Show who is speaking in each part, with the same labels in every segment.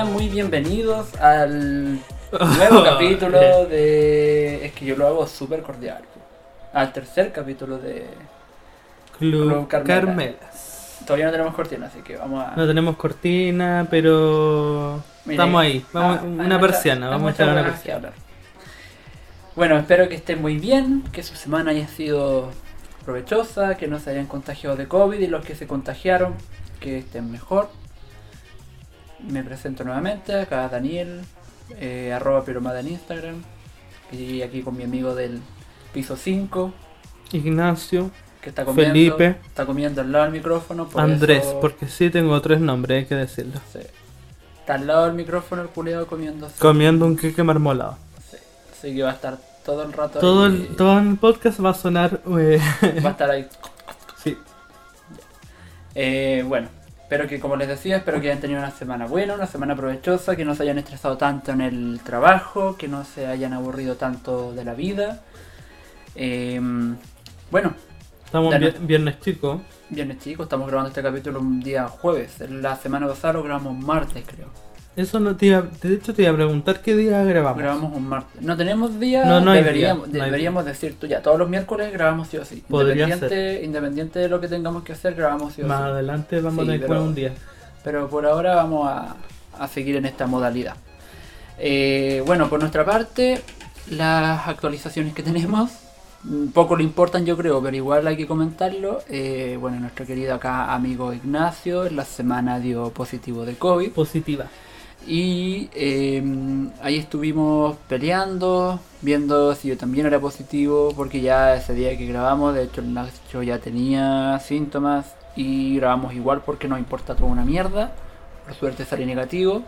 Speaker 1: sean muy bienvenidos al nuevo capítulo de... Es que yo lo hago súper cordial. Al tercer capítulo de...
Speaker 2: Club
Speaker 1: Club Carmela.
Speaker 2: Carmelas.
Speaker 1: Todavía no tenemos cortina, así que vamos a...
Speaker 2: No tenemos cortina, pero
Speaker 1: Mira,
Speaker 2: estamos ahí. Vamos,
Speaker 1: ah,
Speaker 2: una
Speaker 1: mucha-
Speaker 2: persiana, vamos a echar una persiana.
Speaker 1: Bueno, espero que estén muy bien, que su semana haya sido provechosa, que no se hayan contagiado de COVID y los que se contagiaron, que estén mejor. Me presento nuevamente, acá Daniel, eh, arroba piromada en Instagram, y aquí con mi amigo del piso 5,
Speaker 2: Ignacio,
Speaker 1: que está comiendo,
Speaker 2: Felipe.
Speaker 1: está comiendo al lado del micrófono. por
Speaker 2: Andrés,
Speaker 1: eso-
Speaker 2: porque sí tengo tres nombres, hay que decirlo.
Speaker 1: sí. Está al lado del micrófono el culiado comiendo.
Speaker 2: Comiendo un queque marmolado.
Speaker 1: Sí, Así que va a estar todo el rato
Speaker 2: Todo
Speaker 1: ahí.
Speaker 2: el, todo el podcast va a sonar. eh,
Speaker 1: Va a estar ahí.
Speaker 2: sí.
Speaker 1: Eh, bueno, espero que, como les decía, espero que hayan tenido una semana buena, una semana provechosa, que no se hayan estresado tanto en el trabajo, que no se hayan aburrido tanto de la vida. Eh, bueno,
Speaker 2: Estamos viernes chico.
Speaker 1: viernes chicos, estamos grabando este capítulo un día jueves. La semana pasada lo grabamos martes, creo.
Speaker 2: Eso no te iba, de hecho te iba a preguntar qué día grabamos.
Speaker 1: Grabamos un martes. No tenemos día,
Speaker 2: No,
Speaker 1: deberíamos,
Speaker 2: día, no hay
Speaker 1: deberíamos decir tú ya. Todos los miércoles grabamos sí o sí.
Speaker 2: Podría
Speaker 1: Independiente, independiente de lo que tengamos que hacer, grabamos sí o
Speaker 2: Más
Speaker 1: sí.
Speaker 2: adelante vamos
Speaker 1: Sí,
Speaker 2: a tener un día.
Speaker 1: Pero por ahora vamos a, a seguir en esta modalidad. Eh, bueno, por nuestra parte, las actualizaciones que tenemos, mm, poco le importan yo creo, pero igual hay que comentarlo. Eh, bueno, nuestro querido acá amigo Ignacio en la semana dio positivo de COVID.
Speaker 2: Positiva.
Speaker 1: Y eh, ahí estuvimos peleando, viendo si yo también era positivo, porque ya ese día que grabamos, de hecho el Nacho ya tenía síntomas y grabamos igual porque nos importa toda una mierda. Por suerte salí negativo.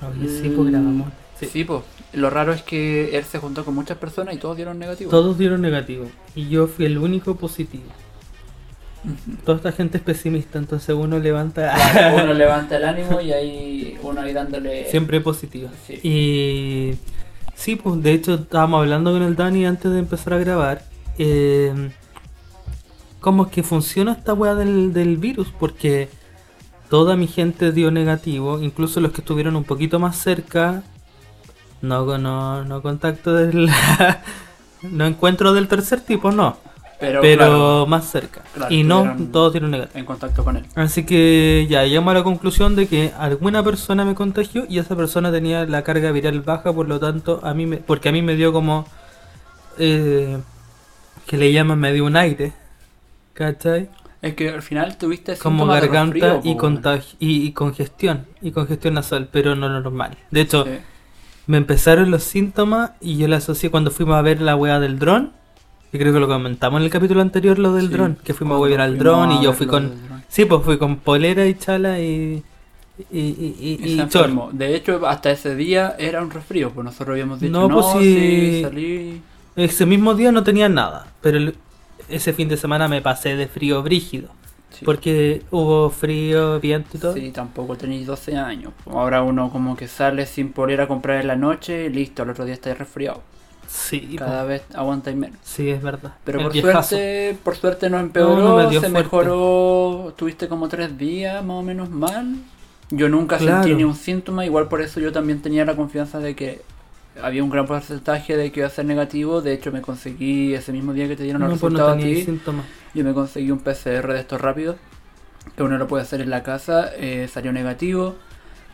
Speaker 2: Oye, sí, pues grabamos. Sí.
Speaker 1: Sí, pues. Lo raro es que él se juntó con muchas personas y todos dieron negativo.
Speaker 2: Todos dieron negativo. Y yo fui el único positivo. Toda esta gente es pesimista, entonces uno levanta.
Speaker 1: Uno levanta el ánimo y ahí uno ahí dándole...
Speaker 2: Siempre positivo.
Speaker 1: Sí.
Speaker 2: Y sí, pues de hecho estábamos hablando con el Dani antes de empezar a grabar. eh, ¿Cómo es que funciona esta weá del, del virus? Porque toda mi gente dio negativo, incluso los que estuvieron un poquito más cerca. No, no, no contacto del. no encuentro del tercer tipo, no.
Speaker 1: Pero,
Speaker 2: Pero
Speaker 1: claro,
Speaker 2: más cerca.
Speaker 1: Claro,
Speaker 2: y no, todos dieron negativo.
Speaker 1: en contacto con él.
Speaker 2: Así que ya llegamos a la conclusión de que alguna persona me contagió y esa persona tenía la carga viral baja, por lo tanto, a mí me, porque a mí me dio como eh, que le llaman me dio un aire, ¿cachai?
Speaker 1: Es que al final tuviste
Speaker 2: Como garganta y,
Speaker 1: po,
Speaker 2: contagi- y, y congestión, y congestión nasal, pero no normal. De hecho,
Speaker 1: Sí.
Speaker 2: me empezaron los síntomas y yo la asocié cuando fuimos a ver la weá del dron. Y creo que lo comentamos en el capítulo anterior, lo del
Speaker 1: Sí,
Speaker 2: dron, que fuimos a
Speaker 1: cuando
Speaker 2: ver al dron y yo fui con... Sí, pues fui con polera y chala y. Y, y, y,
Speaker 1: Y. De hecho, hasta ese día era un resfrío, pues nosotros habíamos dicho,
Speaker 2: No,
Speaker 1: no,
Speaker 2: pues
Speaker 1: sí,
Speaker 2: sí.
Speaker 1: salí.
Speaker 2: Ese mismo día no tenía nada, pero el- ese fin de semana me pasé de frío brígido.
Speaker 1: Sí.
Speaker 2: Porque hubo frío, viento y todo.
Speaker 1: Sí, tampoco tenéis 12 años. pues. Ahora uno como que sale sin polera a comprar en la noche y listo, al otro día está resfriado.
Speaker 2: Sí,
Speaker 1: Cada
Speaker 2: po.
Speaker 1: vez aguantáis menos.
Speaker 2: sí, es verdad.
Speaker 1: Pero
Speaker 2: El
Speaker 1: por
Speaker 2: viejazo.
Speaker 1: suerte, por suerte no empeoró,
Speaker 2: No, no me
Speaker 1: se
Speaker 2: fuerte.
Speaker 1: mejoró, tuviste como tres días más o menos mal. Yo nunca
Speaker 2: Claro.
Speaker 1: sentí ni un síntoma, igual por eso yo también tenía la confianza de que había un gran porcentaje de que iba a ser negativo. De hecho, me conseguí ese mismo día que te dieron los
Speaker 2: No, pues no
Speaker 1: resultados ti.
Speaker 2: síntomas.
Speaker 1: Yo me conseguí un PCR de estos rápidos, que uno lo puede hacer en la casa, eh, salió negativo,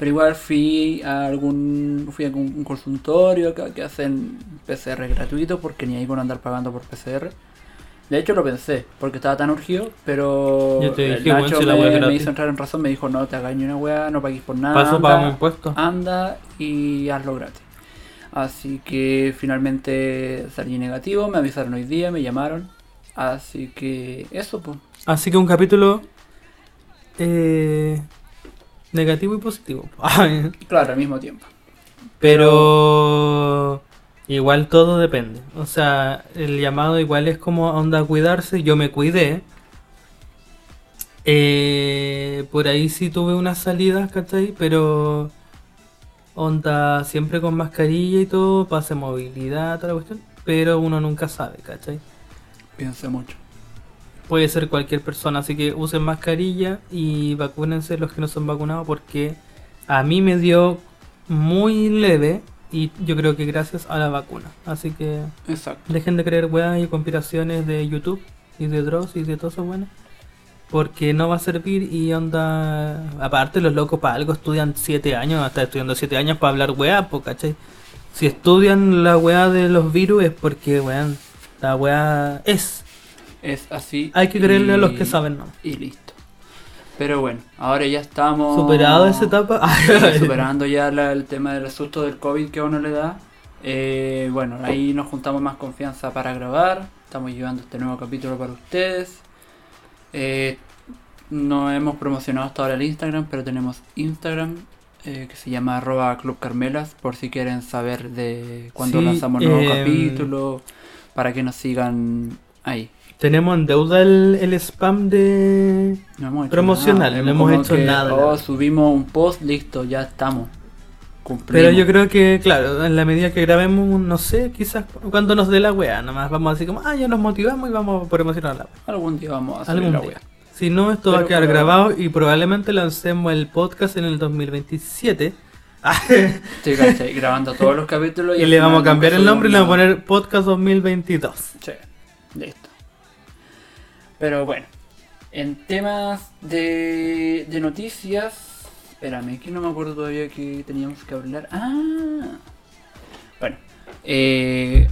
Speaker 1: pero igual fui a algún fui a un consultorio que hacen PCR gratuito porque ni ahí con andar pagando por PCR. De hecho lo pensé, porque estaba tan urgido, pero
Speaker 2: Yo te
Speaker 1: el
Speaker 2: dije,
Speaker 1: Nacho
Speaker 2: si
Speaker 1: me, hizo entrar en razón, me dijo no te ni una weá, no pagues por nada,
Speaker 2: Paso
Speaker 1: anda,
Speaker 2: pagamos impuestos.
Speaker 1: anda y hazlo gratis. Así que finalmente salí negativo, me avisaron hoy día, me llamaron. Así que eso, pues.
Speaker 2: Así que un capítulo eh, negativo y positivo.
Speaker 1: Claro, al mismo tiempo.
Speaker 2: Pero igual todo depende. O sea, el llamado igual es como onda a cuidarse. Yo me cuidé. Eh, por ahí sí tuve unas salidas, ¿cachai? Pero onda siempre con mascarilla y todo, pase movilidad, toda la cuestión. Pero uno nunca sabe, ¿cachai?
Speaker 1: Piense mucho.
Speaker 2: Puede ser cualquier persona, así que usen mascarilla y vacúnense los que no son vacunados porque A mí me dio muy leve y yo creo que gracias a la vacuna. Así que
Speaker 1: Exacto.
Speaker 2: dejen de creer weas y conspiraciones de YouTube y de Dross y de todo eso bueno. Porque no va a servir y onda... Aparte los locos para algo estudian 7 años, hasta estudiando 7 años para hablar weá, po, ¿cachai? Si estudian la weá de los virus es porque, weón, la weá es.
Speaker 1: Es así.
Speaker 2: Hay que creerle a los que saben, ¿no?
Speaker 1: Y listo. Pero bueno, ahora ya estamos.
Speaker 2: Superado esa etapa.
Speaker 1: superando ya la- el tema del susto del COVID que a uno le da. Eh, bueno, ahí nos juntamos más confianza para grabar. Estamos llevando este nuevo capítulo para ustedes. Eh, no hemos promocionado hasta ahora el Instagram, pero tenemos Instagram eh, que se llama arroba Club Carmelas por si quieren saber de cuándo
Speaker 2: Sí,
Speaker 1: lanzamos nuevo
Speaker 2: em,
Speaker 1: capítulo, para que nos sigan ahí.
Speaker 2: Tenemos en deuda el, el spam de...
Speaker 1: No hemos hecho
Speaker 2: Promocional,
Speaker 1: nada.
Speaker 2: no hemos
Speaker 1: como
Speaker 2: hecho
Speaker 1: que,
Speaker 2: nada,
Speaker 1: oh, subimos un post, listo, ya estamos. Cumplimos.
Speaker 2: Pero yo creo que, claro, en la medida que grabemos, no sé, quizás cuando nos dé la weá, nomás vamos así como, ah, ya nos motivamos y vamos a promocionar la weá.
Speaker 1: Algún día vamos a hacer
Speaker 2: Algún
Speaker 1: la
Speaker 2: día.
Speaker 1: wea.
Speaker 2: Si no, esto va a quedar grabado y probablemente lancemos el podcast en el 2027.
Speaker 1: Sí, ¿cachai? Grabando todos los capítulos
Speaker 2: y
Speaker 1: al
Speaker 2: le vamos a cambiar el nombre y le vamos a poner podcast 2022.
Speaker 1: Sí. Pero bueno, en temas de, de noticias. Espérame, que no me acuerdo todavía que teníamos que hablar. Ah, bueno, eh,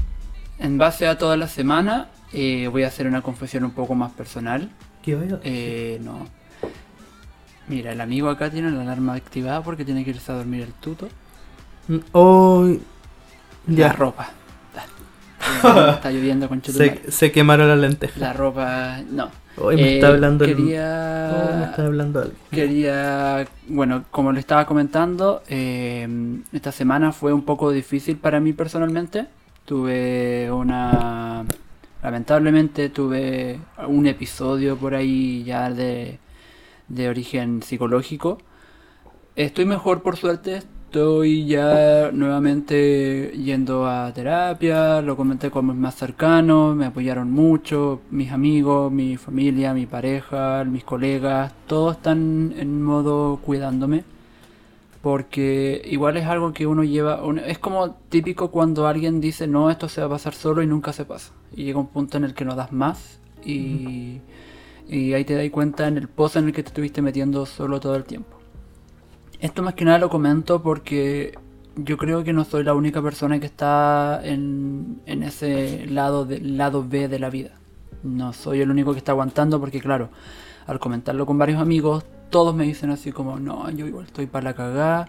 Speaker 1: en base a toda la semana, eh, voy a hacer una confesión un poco más personal.
Speaker 2: ¿Qué a-
Speaker 1: Eh, no. Mira, el amigo acá tiene la alarma activada porque tiene que irse a dormir el tuto.
Speaker 2: Hoy.
Speaker 1: La
Speaker 2: Ya.
Speaker 1: ropa. Está, lloviendo con
Speaker 2: Se, se quemaron las lentejas.
Speaker 1: La ropa, no.
Speaker 2: Hoy me
Speaker 1: Eh,
Speaker 2: está hablando el-
Speaker 1: quería,
Speaker 2: Oh, me está hablando algo.
Speaker 1: quería, bueno, como le estaba comentando, eh, esta semana fue un poco difícil para mí personalmente. Tuve una, lamentablemente tuve un episodio por ahí ya de, de origen psicológico. Estoy mejor por suerte, estoy ya nuevamente yendo a terapia, lo comenté con mis más cercanos, me apoyaron mucho, mis amigos, mi familia, mi pareja, mis colegas, todos están en modo cuidándome. Porque igual es algo que uno lleva, es como típico cuando alguien dice no, esto se va a pasar solo y nunca se pasa. Y llega un punto en el que no das más y, y ahí te das cuenta en el pozo en el que te estuviste metiendo solo todo el tiempo. Esto más que nada lo comento porque yo creo que no soy la única persona que está en, en ese lado, de, lado B de la vida. No soy el único que está aguantando porque claro, al comentarlo con varios amigos, todos me dicen así como, no, yo igual estoy para la cagada,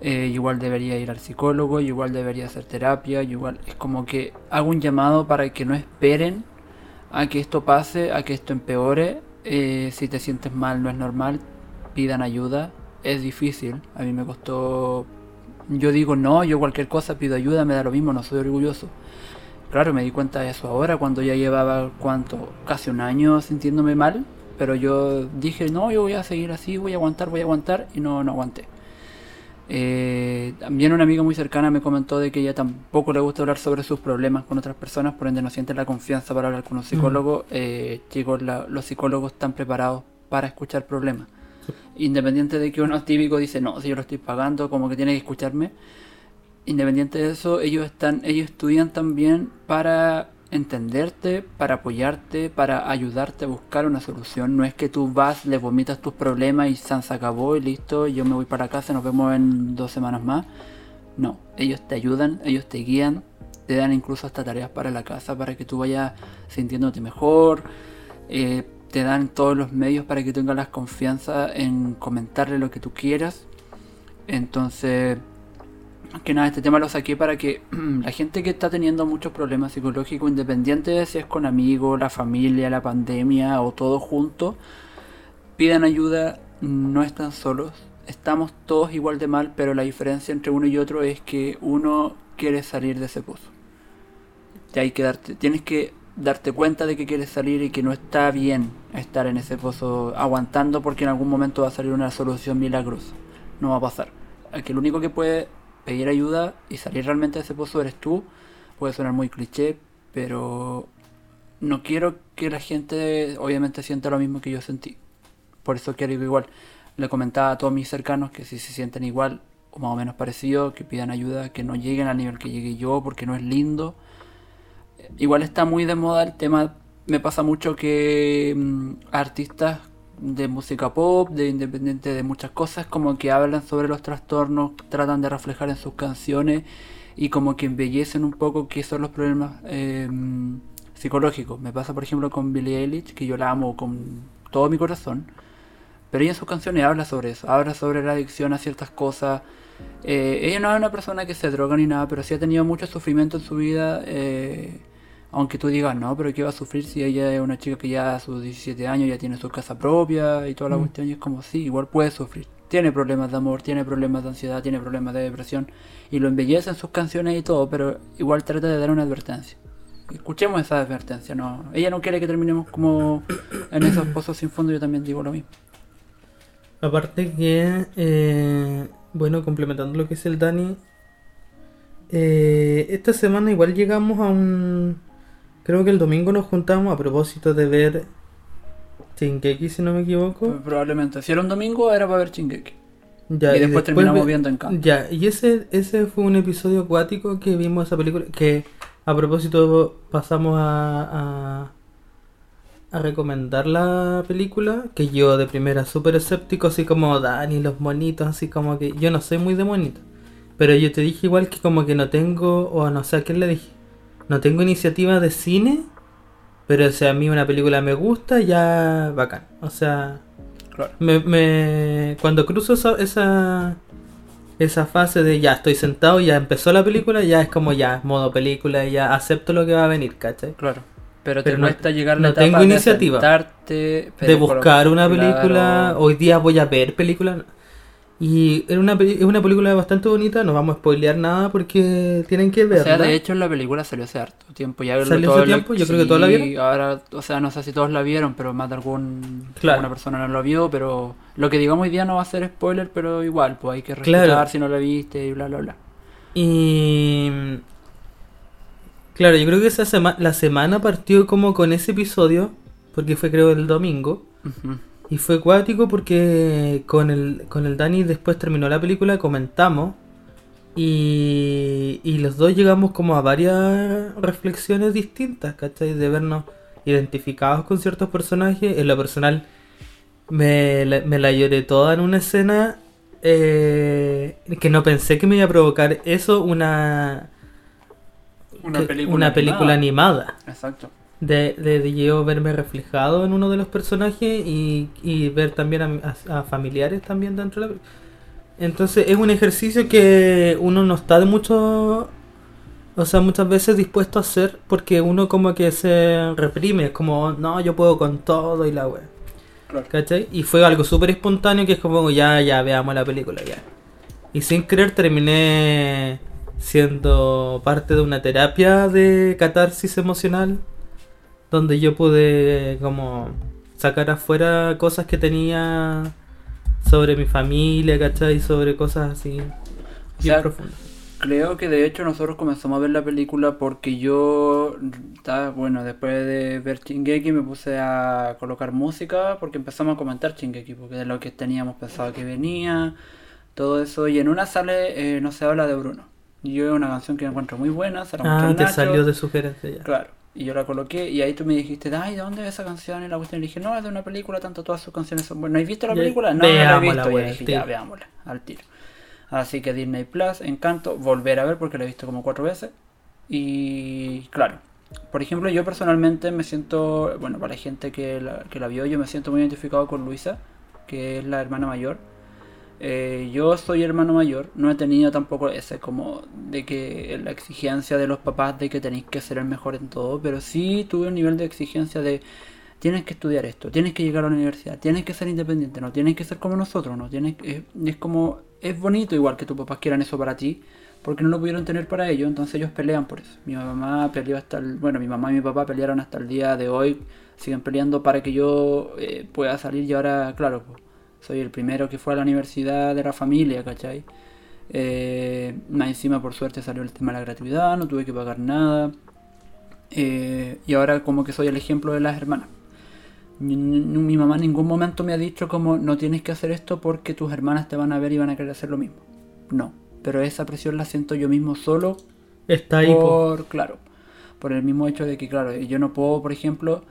Speaker 1: eh, igual debería ir al psicólogo, igual debería hacer terapia, igual... Es como que hago un llamado para que no esperen a que esto pase, a que esto empeore. Eh, si te sientes mal, no es normal, pidan ayuda. Es difícil, a mí me costó... Yo digo no, yo cualquier cosa pido ayuda, me da lo mismo, no soy orgulloso. Claro, me di cuenta de eso ahora, cuando ya llevaba, ¿cuánto? Casi un año sintiéndome mal. Pero yo dije, no, yo voy a seguir así, voy a aguantar, voy a aguantar. Y no, no aguanté. Eh, también una amiga muy cercana me comentó de que ella tampoco le gusta hablar sobre sus problemas con otras personas, por ende no siente la confianza para hablar con un psicólogo. Eh, chicos, la- los psicólogos están preparados para escuchar problemas. Independiente de que uno típico dice, no, si yo lo estoy pagando, como que tiene que escucharme. Independiente de eso, ellos están, ellos estudian también para entenderte, para apoyarte, para ayudarte a buscar una solución. No es que tú vas, le vomitas tus problemas y se acabó y listo, yo me voy para casa, nos vemos en dos semanas más. No, ellos te ayudan, ellos te guían, te dan incluso hasta tareas para la casa para que tú vayas sintiéndote mejor. eh, te dan todos los medios para que tengas la confianza en comentarle lo que tú quieras. Entonces, que nada, este tema lo saqué para que la gente que está teniendo muchos problemas psicológicos, independiente de si es con amigos, la familia, la pandemia o todo junto, pidan ayuda, no están solos. Estamos todos igual de mal, pero la diferencia entre uno y otro es que uno quiere salir de ese pozo. Y hay que darte, tienes que darte cuenta de que quieres salir y que no está bien estar en ese pozo aguantando porque en algún momento va a salir una solución milagrosa. No va a pasar. Que el único que puede pedir ayuda y salir realmente de ese pozo eres tú. Puede sonar muy cliché, pero no quiero que la gente obviamente sienta lo mismo que yo sentí. Por eso quiero igual le comentaba a todos mis cercanos que si se sienten igual o más o menos parecido, que pidan ayuda, que no lleguen al nivel que llegué yo porque no es lindo. Igual está muy de moda el tema, me pasa mucho que mm, artistas de música pop, de independiente de muchas cosas, como que hablan sobre los trastornos, tratan de reflejar en sus canciones y como que embellecen un poco qué son los problemas eh, psicológicos. Me pasa por ejemplo con Billie Eilish, que yo la amo con todo mi corazón, pero ella en sus canciones habla sobre eso, habla sobre la adicción a ciertas cosas. Eh, ella no es una persona que se droga ni nada, pero sí ha tenido mucho sufrimiento en su vida. Eh, aunque tú digas, no, pero ¿qué va a sufrir si ella es una chica que ya a sus 17 años ya tiene su casa propia y toda la
Speaker 2: Mm.
Speaker 1: cuestión? Y es como, sí, igual puede sufrir. Tiene problemas de amor, tiene problemas de ansiedad, tiene problemas de depresión. Y lo embellece en sus canciones y todo, pero igual trata de dar una advertencia. Escuchemos esa advertencia, no. Ella no quiere que terminemos como en esos pozos sin fondo, yo también digo lo mismo.
Speaker 2: Aparte que, eh, bueno, complementando lo que es el Dani, eh, esta semana igual llegamos a un... Creo que el domingo nos juntamos a propósito de ver Shingeki, si no me equivoco.
Speaker 1: Probablemente. Si era un domingo, era para ver Chingeki.
Speaker 2: Ya,
Speaker 1: y después terminamos
Speaker 2: ve-
Speaker 1: viendo Encanto.
Speaker 2: Ya, y ese, ese fue un episodio acuático que vimos esa película, que a propósito pasamos a, a, a recomendar la película, que yo de primera súper escéptico, así como Dani, los monitos, así como que yo no soy muy de monitos. Pero yo te dije igual que como que no tengo, o no sé a quién le dije, no tengo iniciativa de cine, pero si a mí una película me gusta, ya bacán. O sea,
Speaker 1: Claro.
Speaker 2: me, me- cuando cruzo esa, esa esa fase de ya estoy sentado, ya empezó la película, ya es como ya modo película, ya acepto lo que va a venir, ¿cachai?
Speaker 1: Claro. Pero,
Speaker 2: Pero
Speaker 1: te
Speaker 2: no-
Speaker 1: cuesta llegar
Speaker 2: no
Speaker 1: la etapa
Speaker 2: tengo
Speaker 1: de
Speaker 2: iniciativa.
Speaker 1: sentarte,
Speaker 2: De buscar una
Speaker 1: claro.
Speaker 2: película, hoy día voy a ver película. Y es una, es una película bastante bonita, no vamos a spoilear nada porque tienen que
Speaker 1: O
Speaker 2: verla.
Speaker 1: sea, de hecho la película salió hace harto tiempo. Ya
Speaker 2: ¿Salió hace tiempo? Yo creo que todos la
Speaker 1: sí,
Speaker 2: vieron.
Speaker 1: Ahora, o sea, no sé si todos la vieron, pero más de algún,
Speaker 2: Claro.
Speaker 1: alguna persona no lo vio. Pero lo que digamos hoy día no va a ser spoiler, pero igual, pues hay que
Speaker 2: Claro.
Speaker 1: respetar si no la viste y bla, bla, bla.
Speaker 2: Y claro, yo creo que esa sema- la semana partió como con ese episodio, porque fue creo el domingo.
Speaker 1: Ujú.
Speaker 2: Y fue cuático porque con el, con el Dani después terminó la película, comentamos. Y, y los dos llegamos como a varias reflexiones distintas, ¿cachai? De vernos identificados con ciertos personajes. En lo personal, me la, me la lloré toda en una escena eh, que no pensé que me iba a provocar eso, una,
Speaker 1: Una
Speaker 2: que-
Speaker 1: película,
Speaker 2: una película
Speaker 1: animada.
Speaker 2: animada
Speaker 1: Exacto.
Speaker 2: De, de, de yo verme reflejado en uno de los personajes y, y ver también a, a- a familiares también dentro de la película. Entonces es un ejercicio que uno no está de mucho, o sea, muchas veces dispuesto a hacer porque uno como que se reprime, es como, no, yo puedo con todo y la.
Speaker 1: Claro.
Speaker 2: ¿Cachai? Y fue algo súper espontáneo que es como, ya, ya, veamos la película, ya. Y sin querer terminé siendo parte de una terapia de catarsis emocional, donde yo pude como sacar afuera cosas que tenía sobre mi familia, ¿cachai? Sobre cosas así
Speaker 1: sea,
Speaker 2: profundas.
Speaker 1: Creo que de hecho nosotros comenzamos a ver la película porque yo, bueno, después de ver Shingeki me puse a colocar música porque empezamos a comentar Shingeki, porque de lo que teníamos pensado que venía, todo eso, y en una sale, eh, no se habla de Bruno. Y yo es una canción que encuentro muy buena, se la
Speaker 2: Ah, te
Speaker 1: Nacho,
Speaker 2: salió de sugerencia ya.
Speaker 1: Claro, y yo la coloqué y ahí tú me dijiste, ay, ¿de dónde ves esa canción? Y la cuestión y le dije, no, es de una película, tanto todas sus canciones son buenas. ¿No has visto la película? No, no la he visto. Y
Speaker 2: wea,
Speaker 1: dije, ya, veámosla, al tiro. Así que Disney Plus, Encanto, volver a ver porque la he visto como cuatro veces. Y claro, por ejemplo, yo personalmente me siento, bueno, para la gente que la, que la vio, yo me siento muy identificado con Luisa, que es la hermana mayor. Eh, yo soy hermano mayor, no he tenido tampoco ese como de que la exigencia de los papás de que tenéis que ser el mejor en todo, pero sí tuve un nivel de exigencia de tienes que estudiar esto, tienes que llegar a la universidad, tienes que ser independiente, no tienes que ser como nosotros, no tienes es, es como es bonito igual que tus papás quieran eso para ti, porque no lo pudieron tener para ellos, entonces ellos pelean por eso. Mi mamá peleó hasta el, bueno, mi mamá y mi papá pelearon hasta el día de hoy, siguen peleando para que yo eh, pueda salir y ahora, claro, pues, soy el primero que fue a la universidad de la familia, ¿cachai? Eh, más encima por suerte salió el tema de la gratuidad, no tuve que pagar nada. Eh, y ahora como que soy el ejemplo de las hermanas. Mi mamá en ningún momento me ha dicho como no tienes que hacer esto porque tus hermanas te van a ver y van a querer hacer lo mismo. No, pero esa presión la siento yo mismo solo
Speaker 2: Está ahí, po.
Speaker 1: por, claro, por el mismo hecho de que, claro, yo no puedo, por ejemplo,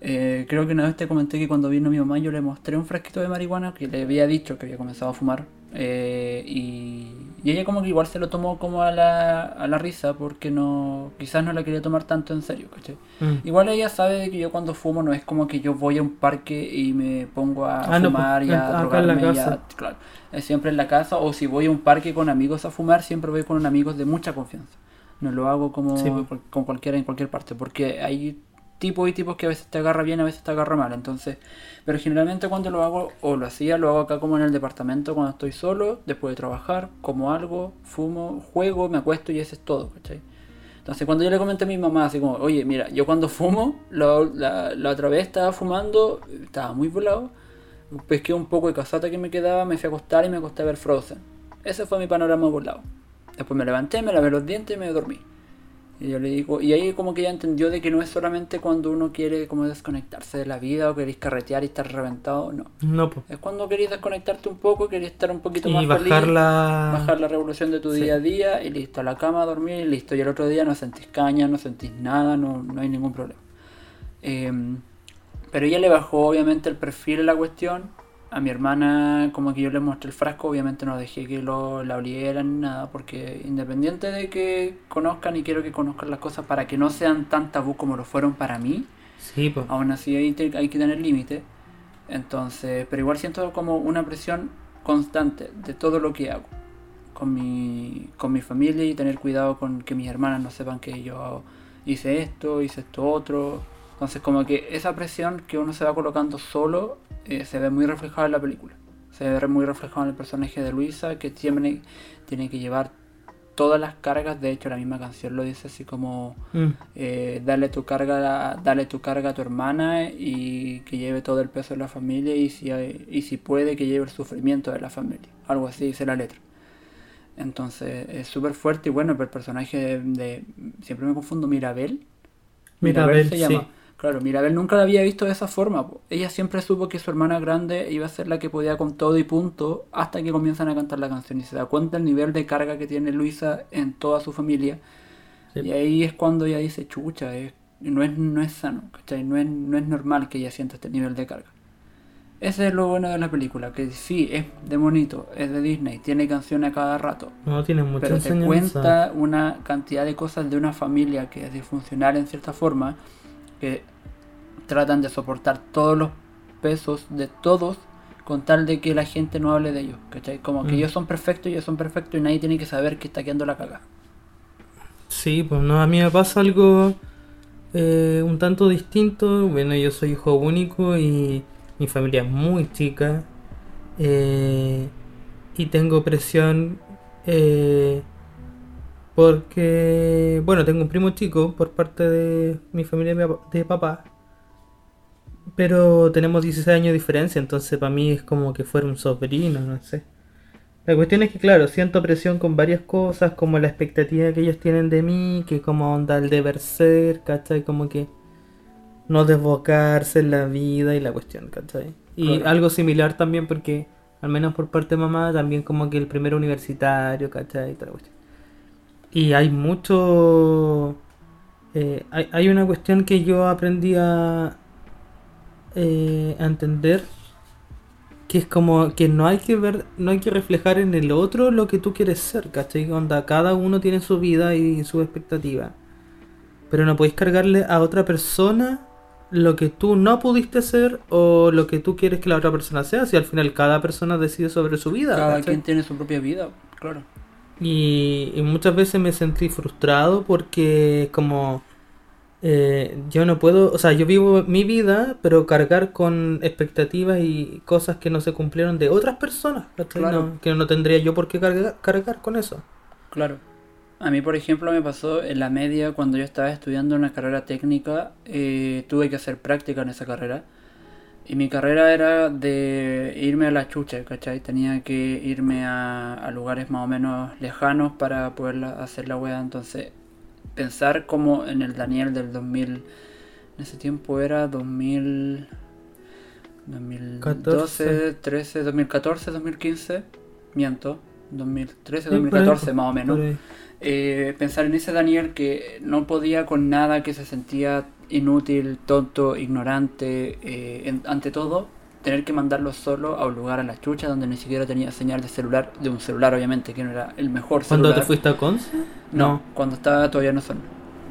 Speaker 1: eh, creo que una vez te comenté que cuando vino mi mamá yo le mostré un frasquito de marihuana que le había dicho que había comenzado a fumar eh, y, y ella como que igual se lo tomó como a la, a la risa porque no, quizás no la quería tomar tanto en serio, ¿cachai?
Speaker 2: Mm.
Speaker 1: Igual ella sabe que yo cuando fumo no es como que yo voy a un parque y me pongo a
Speaker 2: Ah, no,
Speaker 1: fumar
Speaker 2: pues,
Speaker 1: y a
Speaker 2: acá en la
Speaker 1: drogarme y a-
Speaker 2: casa.
Speaker 1: claro, es siempre en la casa o si voy a un parque con amigos a fumar siempre voy con amigos de mucha confianza. No lo hago como
Speaker 2: Sí, pues.
Speaker 1: con cualquiera en cualquier parte porque hay tipos y tipos que a veces te agarra bien, a veces te agarra mal, entonces, pero generalmente cuando lo hago o lo hacía, lo hago acá como en el departamento cuando estoy solo, después de trabajar, como algo, fumo, juego, me acuesto y eso es todo, ¿cachai? Entonces cuando yo le comenté a mi mamá así como, oye, mira, yo cuando fumo, la, la, otra vez estaba fumando, estaba muy volado, pesqué un poco de casata que me quedaba, me fui a acostar y me acosté a ver Frozen. Ese fue mi panorama volado. Después me levanté, me lavé los dientes y me dormí. Y yo le digo, y ahí como que ella entendió de que no es solamente cuando uno quiere como desconectarse de la vida o queréis carretear y estar reventado, no.
Speaker 2: No, po.
Speaker 1: Es cuando queréis desconectarte un poco, queréis estar un poquito más
Speaker 2: Y
Speaker 1: feliz
Speaker 2: bajar la...
Speaker 1: bajar la revolución de tu
Speaker 2: Sí.
Speaker 1: día a día y listo, a la cama a dormir y listo. Y el otro día no sentís caña, no sentís nada, no, no hay ningún problema. Em, pero ella le bajó obviamente el perfil a la cuestión. A mi hermana, como que yo le mostré el frasco, obviamente no dejé que lo, la olieran ni nada, porque independiente de que conozcan y quiero que conozcan las cosas para que no sean tan tabú como lo fueron para mí,
Speaker 2: Sí,
Speaker 1: aún así hay, hay que tener límite. Entonces, pero igual siento como una presión constante de todo lo que hago con mi, con mi familia y tener cuidado con que mis hermanas no sepan que yo hice esto, hice esto otro. Entonces, como que esa presión que uno se va colocando solo eh, se ve muy reflejada en la película. Se ve muy reflejado en el personaje de Luisa que tiene, tiene que llevar todas las cargas. De hecho, la misma canción lo dice así como
Speaker 2: Mm.
Speaker 1: eh, dale tu carga dale tu carga a tu hermana y que lleve todo el peso de la familia y si hay- y si puede que lleve el sufrimiento de la familia algo así dice la letra entonces es súper fuerte y bueno pero el personaje de, de- siempre me confundo Mirabel
Speaker 2: Mirabel,
Speaker 1: se
Speaker 2: sí.
Speaker 1: llama claro Mirabel nunca la había visto de esa forma po. ella siempre supo que su hermana grande iba a ser la que podía con todo y punto hasta que comienzan a cantar la canción y se da cuenta el nivel de carga que tiene Luisa en toda su familia
Speaker 2: Sí.
Speaker 1: y ahí es cuando ella dice, chucha, es- no, es, no es sano, ¿cachai? No es, no es normal que ella sienta este nivel de carga. Ese es lo bueno de la película, que sí, es de monito, es de Disney, tiene canciones a cada rato,
Speaker 2: No, tiene mucha
Speaker 1: pero te
Speaker 2: enseñanza.
Speaker 1: cuenta una cantidad de cosas de una familia que es disfuncional en cierta forma, que tratan de soportar todos los pesos de todos con tal de que la gente no hable de ellos, ¿cachai? Como que
Speaker 2: Mm.
Speaker 1: ellos son perfectos, ellos son perfectos y nadie tiene que saber que está quedando la caga.
Speaker 2: Sí, pues no, a mí me pasa algo eh, un tanto distinto. Bueno, yo soy hijo único y mi familia es muy chica. eh, y tengo presión eh, porque, bueno, tengo un primo chico por parte de mi familia de papá. Pero tenemos 16 años de diferencia, entonces para mí es como que fuera un sobrino, no sé. La cuestión es que, claro, siento presión con varias cosas, como la expectativa que ellos tienen de mí, que como onda el deber ser, ¿cachai? Como que no desbocarse en la vida y la cuestión, ¿cachai? Y
Speaker 1: Claro.
Speaker 2: algo similar también porque, al menos por parte de mamá, también como que el primer universitario, ¿cachai? Y toda la cuestión. Y hay mucho... eh, hay, hay una cuestión que yo aprendí a, eh, a entender que es como que no hay que ver, no hay que reflejar en el otro lo que tú quieres ser, ¿cachai? Onda, cada uno tiene su vida y su expectativa. Pero no podéis cargarle a otra persona lo que tú no pudiste ser o lo que tú quieres que la otra persona sea, si al final cada persona decide sobre su vida.
Speaker 1: Cada
Speaker 2: ¿cachai?
Speaker 1: quien tiene su propia vida, claro.
Speaker 2: Y, y muchas veces me sentí frustrado porque como eh, yo no puedo, o sea, yo vivo mi vida, pero cargar con expectativas y cosas que no se cumplieron de otras personas.
Speaker 1: Claro.
Speaker 2: No, que no tendría yo por qué cargar, cargar con eso.
Speaker 1: Claro. A mí, por ejemplo, me pasó en la media cuando yo estaba estudiando una carrera técnica, eh, tuve que hacer práctica en esa carrera. Y mi carrera era de irme a la chucha, ¿cachai? Tenía que irme a, a lugares más o menos lejanos para poder la- hacer la wea. Entonces, pensar como en el Daniel del 2000, en ese tiempo era 2012, 13, 2014, 2015, miento, 2013,
Speaker 2: Sí, por ahí,
Speaker 1: 2014 más o menos. Eh, pensar en ese Daniel que no podía con nada, que se sentía inútil, tonto, ignorante, eh, en- ante todo, tener que mandarlo solo a un lugar a la chucha donde ni siquiera tenía señal de celular, de un celular obviamente, que no era el mejor
Speaker 2: ¿Cuándo
Speaker 1: celular.
Speaker 2: te fuiste a Conce?
Speaker 1: No, cuando estaba todavía no son.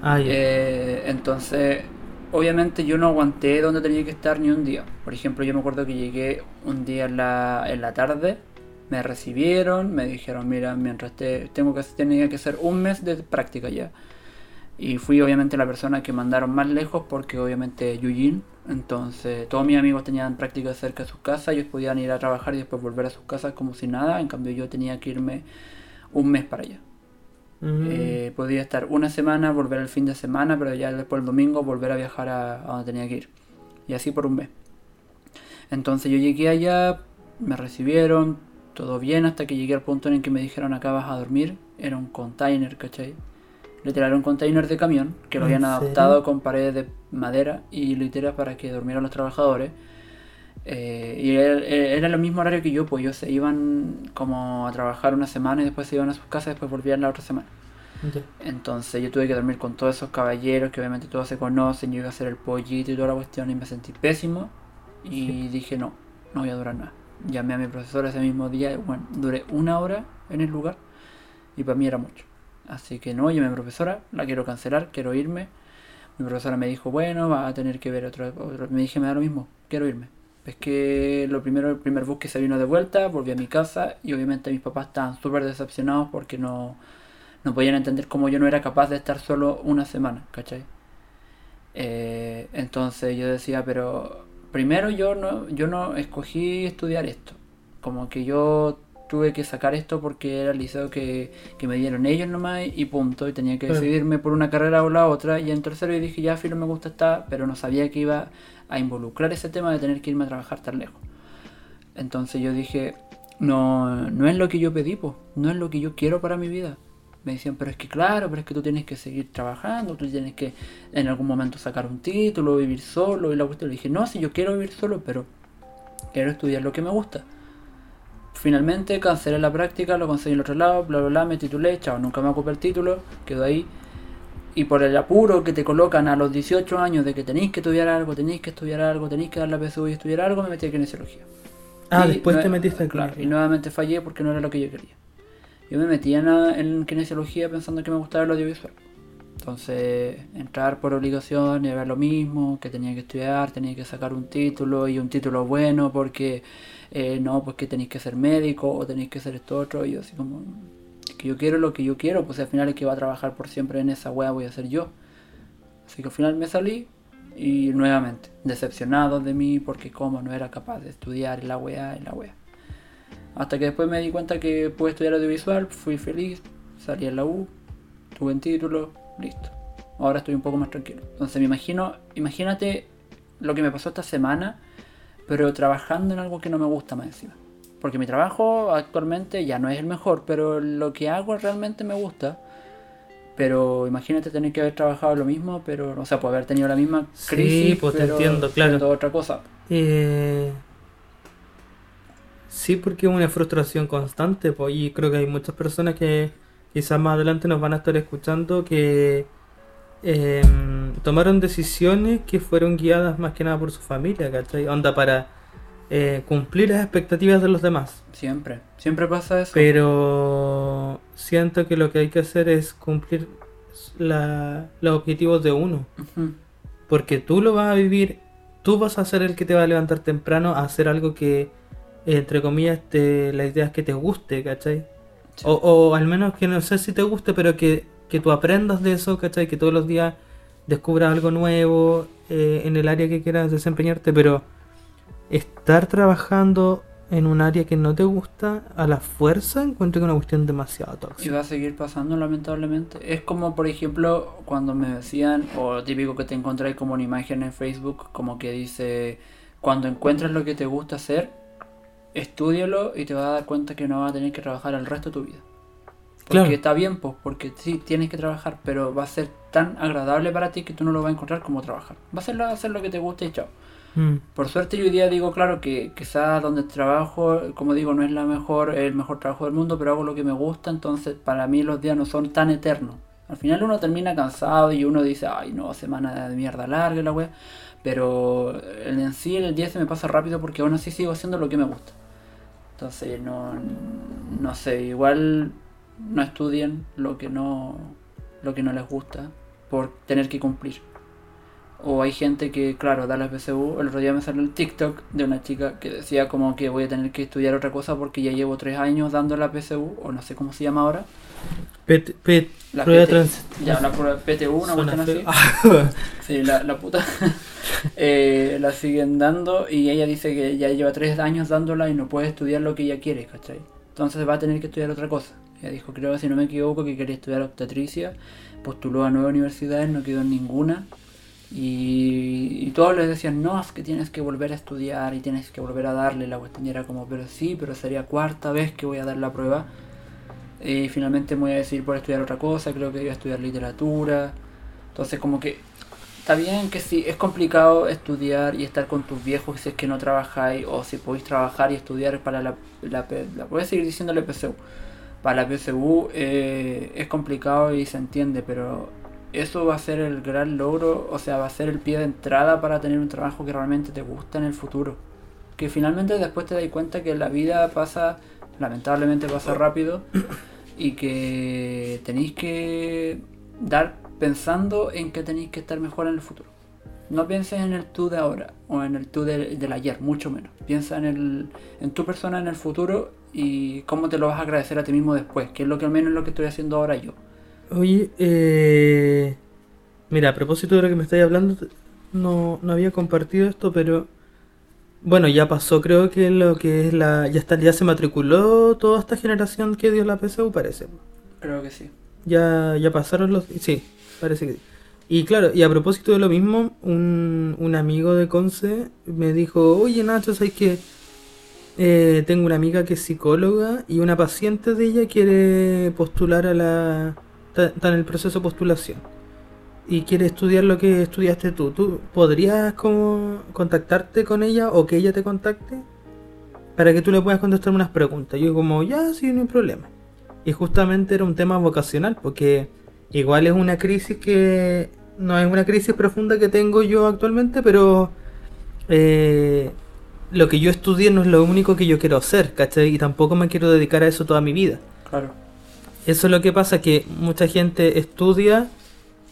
Speaker 2: Ah.
Speaker 1: Eh, entonces, obviamente yo no aguanté donde tenía que estar ni un día. Por ejemplo, yo me acuerdo que llegué un día en la, en la tarde, me recibieron, me dijeron, mira, mientras te, tengo que tenía que hacer un mes de práctica ya. Y fui obviamente la persona que mandaron más lejos porque obviamente Yujin, entonces todos mis amigos tenían práctica cerca de sus casas, ellos podían ir a trabajar y después volver a sus casas como si nada, en cambio yo tenía que irme un mes para allá. Eh, podía estar una semana, volver el fin de semana, pero ya después el domingo volver a viajar a, a donde tenía que ir. Y así por un mes. Entonces yo llegué allá, me recibieron, todo bien, hasta que llegué al punto en el que me dijeron acá vas a dormir. Era un container, ¿cachai? Literal, un container de camión que lo
Speaker 2: ¿En
Speaker 1: habían
Speaker 2: serio?
Speaker 1: adaptado con paredes de madera y literal para que durmieran los trabajadores. Eh, y era, era el mismo horario que yo, pues ellos se iban como a trabajar una semana y después se iban a sus casas y después volvían la otra semana. Entonces yo tuve que dormir con todos esos caballeros que obviamente todos se conocen, yo iba a hacer el pollito y toda la cuestión y me sentí pésimo y dije no, no voy a durar nada. Llamé a mi profesora ese mismo día, y, bueno, duré una hora en el lugar y para mí era mucho. Así que no, a mi profesora, la quiero cancelar, quiero irme. Mi profesora me dijo, bueno, va a tener que ver otro, otro- Me dije, me da lo mismo, quiero irme. Es que lo primero, el primer bus que se vino de vuelta, volví a mi casa y obviamente mis papás estaban súper decepcionados porque no, no podían entender cómo yo no era capaz de estar solo una semana, ¿cachai? Eh, entonces yo decía, pero primero yo no, yo no escogí estudiar esto. Como que yo tuve que sacar esto porque era el liceo que, que me dieron ellos nomás y punto. Y tenía que decidirme por una carrera o la otra. Y en tercero yo dije, ya, filo, me gusta esta, pero no sabía que iba a involucrar ese tema de tener que irme a trabajar tan lejos. Entonces yo dije, no, no es lo que yo pedí, po, no es lo que yo quiero para mi vida. Me decían, pero es que claro, pero es que tú tienes que seguir trabajando, tú tienes que en algún momento sacar un título, vivir solo. Y la cuestión le dije, no, si yo quiero vivir solo, pero quiero estudiar lo que me gusta. Finalmente cancelé la práctica, lo conseguí en el otro lado, bla bla bla, me titulé, chao, nunca me ocupé el título, quedó ahí. Y por el apuro que te colocan a los 18 años de que tenéis que estudiar algo, tenéis que estudiar algo, tenéis que dar la PSU y estudiar algo, me metí a kinesiología.
Speaker 2: Ah,
Speaker 1: Y
Speaker 2: después te metiste en
Speaker 1: Claro, y nuevamente fallé porque no era lo que yo quería. Yo me metí en, la- en kinesiología pensando que me gustaba el audiovisual. Entonces, entrar por obligación y ver lo mismo, que tenía que estudiar, tenía que sacar un título y un título bueno porque eh, no, pues que tenéis que ser médico o tenéis que ser esto otro. Y yo así como, que yo quiero lo que yo quiero, pues al final el que va a trabajar por siempre en esa wea voy a ser yo. Así que al final me salí y nuevamente decepcionado de mí porque como no era capaz de estudiar y la weá y la weá. Hasta que después me di cuenta que pude estudiar audiovisual, fui feliz, salí en la U, tuve un título, listo. Ahora estoy un poco más tranquilo. Entonces me imagino, imagínate lo que me pasó esta semana, pero trabajando en algo que no me gusta más encima. Porque mi trabajo actualmente ya no es el mejor, pero lo que hago realmente me gusta. Pero imagínate tener que haber trabajado lo mismo, pero, o sea, pues haber tenido la misma
Speaker 2: Sí,
Speaker 1: crisis,
Speaker 2: pues te
Speaker 1: pero
Speaker 2: entiendo, claro.
Speaker 1: siendo otra cosa.
Speaker 2: Eh, sí, porque es una frustración constante, pues, y creo que hay muchas personas que quizás más adelante nos van a estar escuchando que em, tomaron decisiones que fueron guiadas más que nada por su familia, ¿cachai? Onda para eh, cumplir las expectativas de los demás.
Speaker 1: Siempre, siempre pasa eso.
Speaker 2: Pero siento que lo que hay que hacer es cumplir la- los objetivos de uno. Porque tú lo vas a vivir, tú vas a ser el que te va a levantar temprano a hacer algo que, entre comillas, te, la idea es que te guste, ¿cachai?
Speaker 1: Sí.
Speaker 2: O, o al menos que no sé si te guste, pero que, que tú aprendas de eso, ¿cachai? Que todos los días descubras algo nuevo eh, en el área que quieras desempeñarte, pero estar trabajando en un área que no te gusta a la fuerza encuentro que una cuestión demasiado
Speaker 1: Y
Speaker 2: tóxica.
Speaker 1: va a seguir pasando lamentablemente. Es como por ejemplo cuando me decían, o típico que te encontráis como una imagen en Facebook, como que dice, cuando encuentres lo que te gusta hacer, estúdialo y te vas a dar cuenta que no vas a tener que trabajar el resto de tu vida. Porque
Speaker 2: Claro.
Speaker 1: está bien, pues, porque sí, tienes que trabajar, pero va a ser tan agradable para ti que tú no lo vas a encontrar como trabajar. Va a ser lo, hacer lo que te guste y chao.
Speaker 2: Mm.
Speaker 1: Por suerte yo hoy día digo, claro, que quizás donde trabajo, como digo, no es la mejor, el mejor trabajo del mundo, pero hago lo que me gusta, entonces para mí los días no son tan eternos. Al final uno termina cansado y uno dice, ay no, semana de mierda larga la wea. Pero en sí el día se me pasa rápido porque aún así sigo haciendo lo que me gusta. Entonces no, no sé, igual no estudien lo que no, lo que no les gusta por tener que cumplir. O hay gente que, claro, da la PSU. El otro día me salió el TikTok de una chica que decía como que voy a tener que estudiar otra cosa porque ya llevo tres años dando la PSU, o no sé cómo se llama ahora.
Speaker 2: Pet- pet-
Speaker 1: La
Speaker 2: prueba
Speaker 1: PT.
Speaker 2: trans-
Speaker 1: Ya, la prueba PTU, una cuestión así. Sí, la, la puta. Eh, la siguen dando y ella dice que ya lleva tres años dándola y no puede estudiar lo que ella quiere, ¿cachai? Entonces va a tener que estudiar otra cosa. Ella dijo, creo, si no me equivoco, que quería estudiar obstetricia. Postuló a nueve universidades, no quedó en ninguna. Y, todos les decían, no, es que tienes que volver a estudiar y tienes que volver a darle. La cuestión era como, pero sí, pero sería cuarta vez que voy a dar la prueba. Y finalmente me voy a decidir por estudiar otra cosa, creo que iba a estudiar literatura. Entonces como que está bien que sí, es complicado estudiar y estar con tus viejos si es que no trabajáis o si podéis trabajar y estudiar para la... la, la seguir diciéndole PSU. Para la PSU eh, es complicado y se entiende, pero eso va a ser el gran logro, o sea, va a ser el pie de entrada para tener un trabajo que realmente te gusta en el futuro. Que finalmente después te das cuenta que la vida pasa, lamentablemente pasa rápido y que tenéis que dar pensando en que tenéis que estar mejor en el futuro. No pienses en el tú de ahora o en el tú de- del ayer, mucho menos. Piensa en, el, en tu persona en el futuro y cómo te lo vas a agradecer a ti mismo después, que es lo que al menos es lo que estoy haciendo ahora yo.
Speaker 2: Oye, eh, mira, a propósito de lo que me estáis hablando, no, no había compartido esto, pero bueno, ya pasó, creo que lo que es la, ya está, ya se matriculó toda esta generación que dio la PSU, parece.
Speaker 1: Creo que sí.
Speaker 2: Ya, ya pasaron los, sí, parece que sí. Y claro, y a propósito de lo mismo, un, un amigo de Conce me dijo, oye Nacho, ¿sabes que tengo una amiga que es psicóloga y una paciente de ella quiere postular a la... Está, está en el proceso de postulación. Y quiere estudiar lo que estudiaste tú. ¿Tú podrías como contactarte con ella o que ella te contacte? Para que tú le puedas contestar unas preguntas. Yo como, ya, sí, no hay problema. Y justamente era un tema vocacional, porque igual es una crisis que no es una crisis profunda que tengo yo actualmente, pero eh, lo que yo estudié no es lo único que yo quiero hacer, ¿cachai? Y tampoco me quiero dedicar a eso toda mi vida.
Speaker 1: Claro.
Speaker 2: Eso es lo que pasa, que mucha gente estudia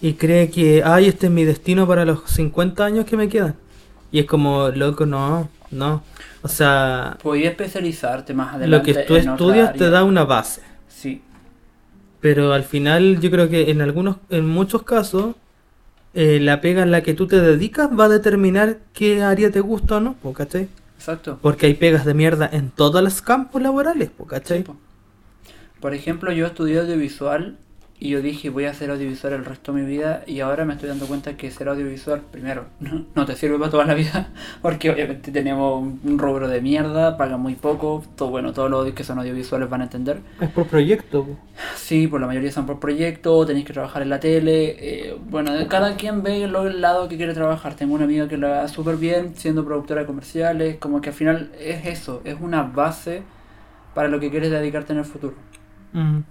Speaker 2: y cree que, ay, este es mi destino para los 50 años que me quedan. Y es como, loco, no, no. O sea,
Speaker 1: Podías especializarte más adelante.
Speaker 2: lo que tú estudias te da una base.
Speaker 1: Sí,
Speaker 2: Pero al final yo creo que en algunos, en muchos casos, eh, la pega en la que tú te dedicas va a determinar qué área te gusta o no, ¿cachai?
Speaker 1: Exacto.
Speaker 2: Porque hay pegas de mierda en todos los campos laborales,
Speaker 1: Sí,
Speaker 2: ¿cachai?
Speaker 1: po. Por ejemplo, yo estudié audiovisual y yo dije voy a hacer audiovisual el resto de mi vida y ahora me estoy dando cuenta que ser audiovisual, primero, no, no te sirve para toda la vida porque obviamente tenemos un- rubro de mierda, paga muy poco, todo, bueno, todos los que son audiovisuales van a entender.
Speaker 2: Es por proyecto.
Speaker 1: Sí, por la mayoría son por proyecto, tenéis que trabajar en la tele. eh, bueno, cada quien ve el lado que quiere trabajar. Tengo una amiga que lo hace súper bien siendo productora de comerciales. Como que al final es eso, es una base para lo que quieres dedicarte en el futuro.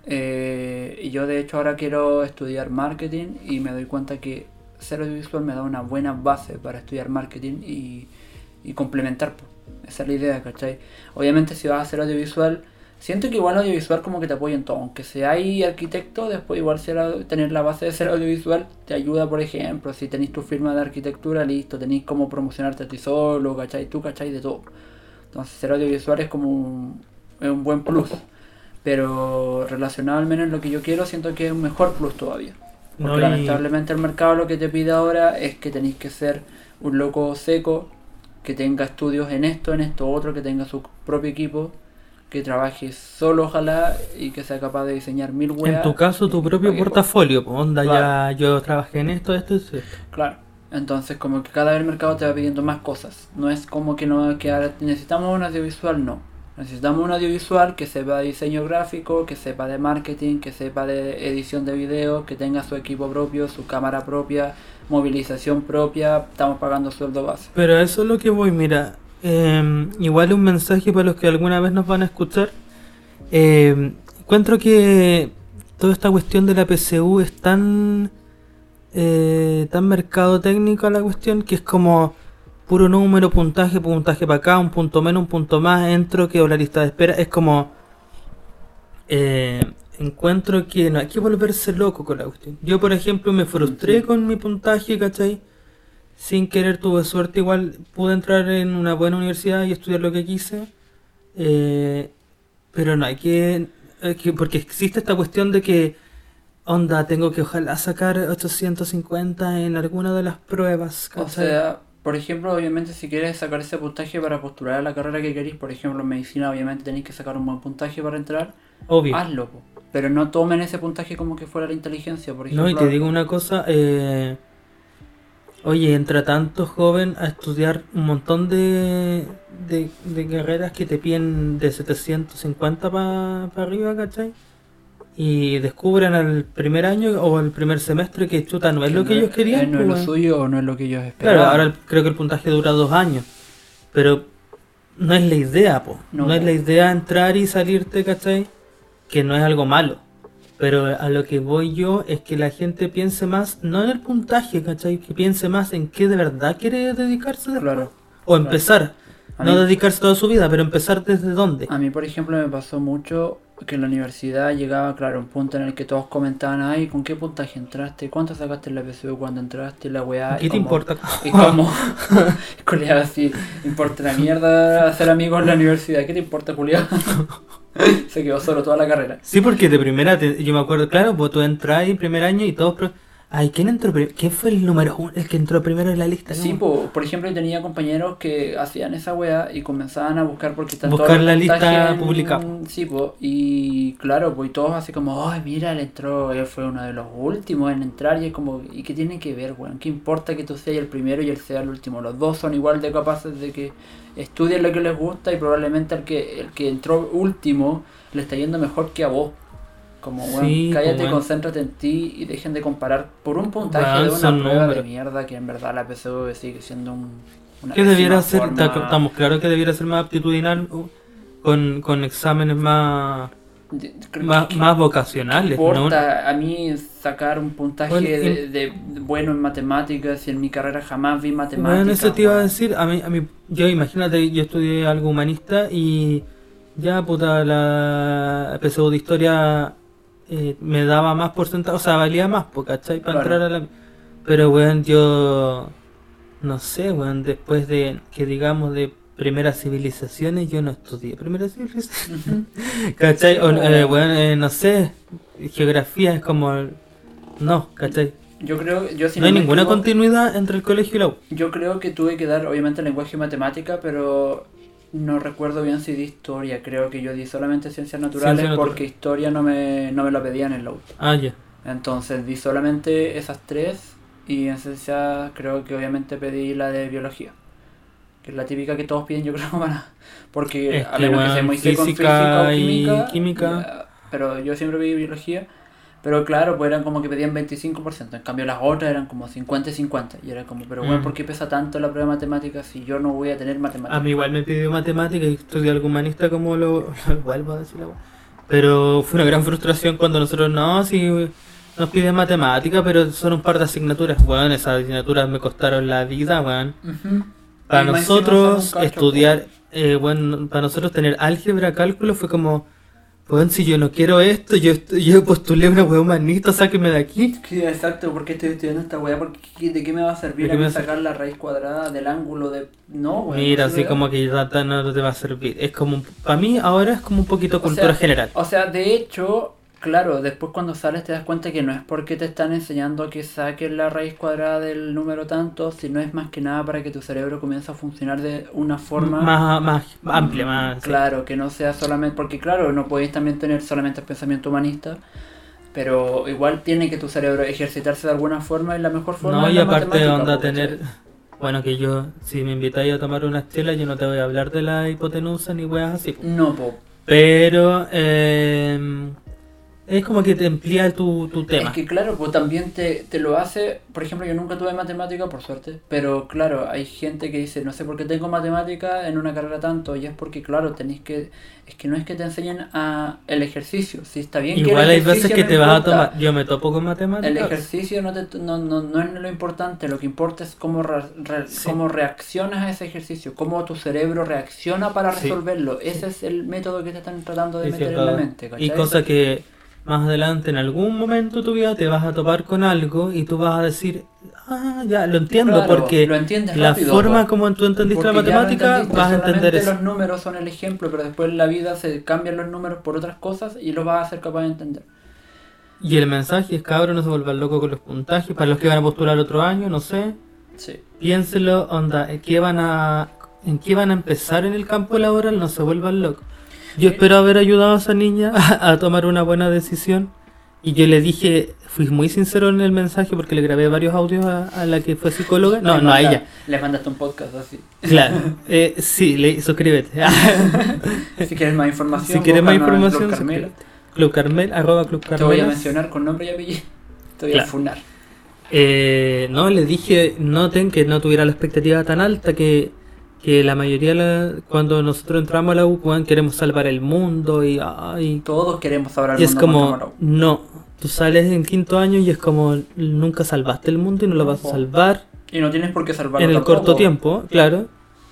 Speaker 1: Eh, y yo de hecho ahora quiero estudiar marketing y me doy cuenta que ser audiovisual me da una buena base para estudiar marketing y, complementar. po. Esa es la idea, ¿cachai? Obviamente si vas a hacer audiovisual, siento que igual audiovisual como que te apoya en todo. Aunque seas arquitecto, después igual ser tener la base de ser audiovisual te ayuda, por ejemplo, si tenéis tu firma de arquitectura, listo, tenéis cómo promocionarte a ti solo, ¿cachai? Tú, ¿cachai? De todo. Entonces ser audiovisual es como un, es un buen plus. Pero relacionado al menos en lo que yo quiero, siento que es un mejor plus todavía. Porque
Speaker 2: No, y-
Speaker 1: lamentablemente el mercado lo que te pide ahora es que tenéis que ser un loco seco, que tenga estudios en esto, en esto, otro, que tenga su propio equipo, que trabaje solo ojalá y que sea capaz de diseñar mil weas.
Speaker 2: En tu caso, tu
Speaker 1: y
Speaker 2: propio portafolio, po. onda
Speaker 1: Claro.
Speaker 2: ya yo trabajé en esto, esto, esto. esto.
Speaker 1: Claro. Entonces como que cada vez el mercado te va pidiendo más cosas. No es como que no que ahora necesitamos un audiovisual, no. Necesitamos un audiovisual que sepa de diseño gráfico, que sepa de marketing, que sepa de edición de video, que tenga su equipo propio, su cámara propia, movilización propia, estamos pagando sueldo base.
Speaker 2: Pero eso es lo que voy, mira. eh, igual un mensaje para los que alguna vez nos van a escuchar. Eh, encuentro que toda esta cuestión de la PCU es tan, eh, tan mercado técnico la cuestión que es como puro número, puntaje, puntaje para acá, un punto menos, un punto más, entro, quedo la lista de espera. Es como. eh, encuentro que no hay que volverse loco con la cuestión. Yo, por ejemplo, me frustré con mi puntaje, ¿cachai? Sin querer tuve suerte, igual pude entrar en una buena universidad y estudiar lo que quise. Eh, pero no hay que, hay que- Porque existe esta cuestión de que. Onda, tengo que ojalá sacar 850 en alguna de las pruebas,
Speaker 1: O sea, por ejemplo, obviamente si quieres sacar ese puntaje para postular a la carrera que queréis, por ejemplo, en medicina, obviamente tenéis que sacar un buen puntaje para entrar,
Speaker 2: Obvio.
Speaker 1: hazlo. po. Pero no tomen ese puntaje como que fuera la inteligencia, por ejemplo.
Speaker 2: No, y te digo una cosa, eh, oye, entra tanto joven a estudiar un montón de, de, de carreras que te piden de 750 para arriba, ¿cachai? Y descubren al primer año o al primer semestre que chuta no es lo que ellos querían.
Speaker 1: no es
Speaker 2: pues,
Speaker 1: lo
Speaker 2: weón.
Speaker 1: suyo o no es lo que ellos esperaban.
Speaker 2: Claro, ahora el- creo que el puntaje dura dos años, pero no es la idea, po.
Speaker 1: No,
Speaker 2: No, es la idea entrar y salirte, ¿cachai? Que no es algo malo. Pero a lo que voy yo es que la gente piense más, no en el puntaje, ¿cachai? Que piense más en qué de verdad quiere dedicarse después.
Speaker 1: Claro.
Speaker 2: O empezar. No
Speaker 1: mí-
Speaker 2: dedicarse toda su vida, pero empezar desde dónde.
Speaker 1: A mí, por ejemplo, me pasó mucho que en la universidad llegaba, claro, un punto en el que todos comentaban, ay, ¿con qué puntaje entraste? ¿Cuánto sacaste en la PSU cuando entraste? La weá.
Speaker 2: ¿Qué
Speaker 1: y
Speaker 2: te
Speaker 1: como-
Speaker 2: importa?
Speaker 1: Y como, culiado, así, importa la mierda hacer amigos en la universidad, ¿qué te importa, culiado? Se quedó solo toda la carrera.
Speaker 2: Sí, porque de primera, te- yo me acuerdo, claro, pues tú entras ahí primer año y todos... Ay, ¿quién entró? ¿Quién fue el número uno? El que entró primero en la lista.
Speaker 1: Sí, por ejemplo, yo tenía compañeros que hacían esa weá y comenzaban a buscar porque están
Speaker 2: Buscar la lista pública.
Speaker 1: Sí, po, y claro, pues todos así como, ay, mira, él entró, él fue uno de los últimos en entrar y es como, ¿y qué tiene que ver, weón? ¿Qué importa que tú seas el primero y él sea el último? Los dos son igual de capaces de que estudien lo que les gusta y probablemente el que, el que entró último le está yendo mejor que a vos. Como, weón,
Speaker 2: Sí, po,
Speaker 1: cállate,
Speaker 2: weón.
Speaker 1: concéntrate en ti y dejen de comparar por un puntaje
Speaker 2: Weón,
Speaker 1: de una prueba de mierda que en verdad la PSV sigue siendo un, una
Speaker 2: Que debiera ser,
Speaker 1: forma
Speaker 2: estamos claros que debiera ser más aptitudinal uh, con, con exámenes más, más, más
Speaker 1: ¿qué
Speaker 2: vocacionales. ¿no?
Speaker 1: a mí sacar un puntaje
Speaker 2: Bueno,
Speaker 1: de,
Speaker 2: en-
Speaker 1: de bueno en matemáticas y en mi carrera jamás vi matemáticas?
Speaker 2: Bueno, eso te iba a decir, a mí, a mí, yo imagínate, yo estudié algo humanista y ya puta la PSU de historia eh, me daba más porcentaje, o sea, valía más, po, ¿cachai? Para
Speaker 1: Claro.
Speaker 2: entrar a la... Pero, weón, yo... No sé, weón, después de que digamos de primeras civilizaciones, yo no estudié primeras civilizaciones. ¿Cachai? O, eh,
Speaker 1: weón.
Speaker 2: eh, no sé, geografía es como... No, ¿cachai?
Speaker 1: Yo creo, yo si
Speaker 2: no hay ninguna
Speaker 1: equivoco,
Speaker 2: continuidad entre el colegio y la U.
Speaker 1: Yo creo que tuve que dar obviamente lenguaje y matemática, pero no recuerdo bien si di historia. Creo que yo di solamente ciencias naturales porque historia no me, no me lo pedían en la U.
Speaker 2: Ah, ya.
Speaker 1: Entonces di solamente esas tres y en ciencia creo que obviamente pedí la de biología. Que es la típica que todos piden yo creo para... Porque
Speaker 2: Es
Speaker 1: a
Speaker 2: que,
Speaker 1: menos que sea muy
Speaker 2: física
Speaker 1: física o
Speaker 2: y
Speaker 1: química.
Speaker 2: química.
Speaker 1: pero yo siempre pedí biología. Pero claro, pues eran como que pedían 25%. En cambio las otras eran como 50 y 50. Y era como, pero bueno,
Speaker 2: Mm.
Speaker 1: ¿por qué pesa tanto la prueba de matemáticas si yo no voy a tener matemáticas?
Speaker 2: A mí igual me pidió matemática y estudié algo humanista como lo, vuelvo a decir. Pero fue una gran frustración cuando nosotros no, si nos piden matemática, pero son un par de asignaturas. Bueno, esas asignaturas me costaron la vida, weón.
Speaker 1: Ujú.
Speaker 2: Para
Speaker 1: Y
Speaker 2: nosotros
Speaker 1: cacho,
Speaker 2: estudiar, eh, bueno, para nosotros tener álgebra, cálculo fue como, bueno, si yo no quiero esto, yo, yo postulé una weá humanista, sáqueme de aquí.
Speaker 1: Sí, exacto, ¿por qué estoy estudiando esta weá? ¿Por qué- ¿De qué me va a servir
Speaker 2: ¿De
Speaker 1: a mí sacar la raíz cuadrada del ángulo de... No, weón.
Speaker 2: Mira,
Speaker 1: no
Speaker 2: así como que ya no te va a servir. Es como, para mí ahora es como un poquito
Speaker 1: O
Speaker 2: cultura
Speaker 1: sea,
Speaker 2: general.
Speaker 1: O sea, de hecho, claro, después cuando sales te das cuenta que no es porque te están enseñando que saques la raíz cuadrada del número tanto, sino es más que nada para que tu cerebro comience a funcionar de una forma...
Speaker 2: más, más amplia, más... sí.
Speaker 1: Claro, que no sea solamente... Porque claro, no podéis también tener solamente el pensamiento humanista, pero igual tiene que tu cerebro ejercitarse de alguna forma y la mejor forma
Speaker 2: No,
Speaker 1: es
Speaker 2: y
Speaker 1: la
Speaker 2: aparte
Speaker 1: matemática,
Speaker 2: onda
Speaker 1: po,
Speaker 2: tener... Bueno, que yo, si me invitáis a tomar una estela, yo no te voy a hablar de la hipotenusa ni weas así.
Speaker 1: No, po.
Speaker 2: Pero eh, es como que te amplía tu, tu tema.
Speaker 1: Es que claro, pues también te, te lo hace, por ejemplo, yo nunca tuve matemática, por suerte, pero claro, hay gente que dice, no sé por qué tengo matemática en una carrera tanto, y es porque, claro, tenéis que, es que no es que te enseñen a el ejercicio, si está bien que el
Speaker 2: Igual hay veces que te vas a tomar. Yo me topo con
Speaker 1: El
Speaker 2: matemáticas.
Speaker 1: ejercicio no, te, no, no, no es lo importante, lo que importa es cómo, re- re-
Speaker 2: Sí.
Speaker 1: cómo reaccionas a ese ejercicio, cómo tu cerebro reacciona para
Speaker 2: Sí.
Speaker 1: resolverlo. Ese es el método que te están tratando de
Speaker 2: Sí,
Speaker 1: meter
Speaker 2: sí,
Speaker 1: en la mente.
Speaker 2: Y
Speaker 1: ¿cachai?
Speaker 2: cosa que más adelante, en algún momento de tu vida, te vas a topar con algo y tú vas a decir, ah, ya, lo entiendo,
Speaker 1: Claro,
Speaker 2: porque
Speaker 1: lo
Speaker 2: la
Speaker 1: rápido,
Speaker 2: forma como tú entendiste la
Speaker 1: lo
Speaker 2: matemática,
Speaker 1: entendiste,
Speaker 2: vas a entender eso.
Speaker 1: los números son el ejemplo, pero después en la vida se cambian los números por otras cosas y los vas a ser capaz de entender.
Speaker 2: Y el mensaje es, cabrón, no se vuelvan locos con los puntajes. Para los que van a postular otro año, no sé,
Speaker 1: Sí.
Speaker 2: piénselo, onda, ¿en qué van a, en qué van a empezar en el campo laboral? No se vuelvan locos. Yo espero haber ayudado a esa niña a, a tomar una buena decisión. Y yo le dije, fui muy sincero en el mensaje porque le grabé varios audios a, a la que fue psicóloga. No, no a ella.
Speaker 1: Le mandaste un podcast así.
Speaker 2: Claro. Eh, sí, le, suscríbete.
Speaker 1: Si quieres más información,
Speaker 2: si quieres más información,
Speaker 1: Club
Speaker 2: suscríbete. Club Carmel, arroba Club
Speaker 1: Te voy a mencionar con nombre y apellido. Te voy a funar.
Speaker 2: Eh, no, le dije, noten que no tuviera la expectativa tan alta que, que la mayoría, la- cuando nosotros entramos a la U, queremos salvar el mundo y, ay,
Speaker 1: Todos queremos saber al
Speaker 2: y es
Speaker 1: mundo
Speaker 2: como, no, tú sales en quinto año y es como, nunca salvaste el mundo y no lo vas a salvar
Speaker 1: Y no tienes por qué salvarlo
Speaker 2: en el
Speaker 1: tampoco.
Speaker 2: corto tiempo, claro.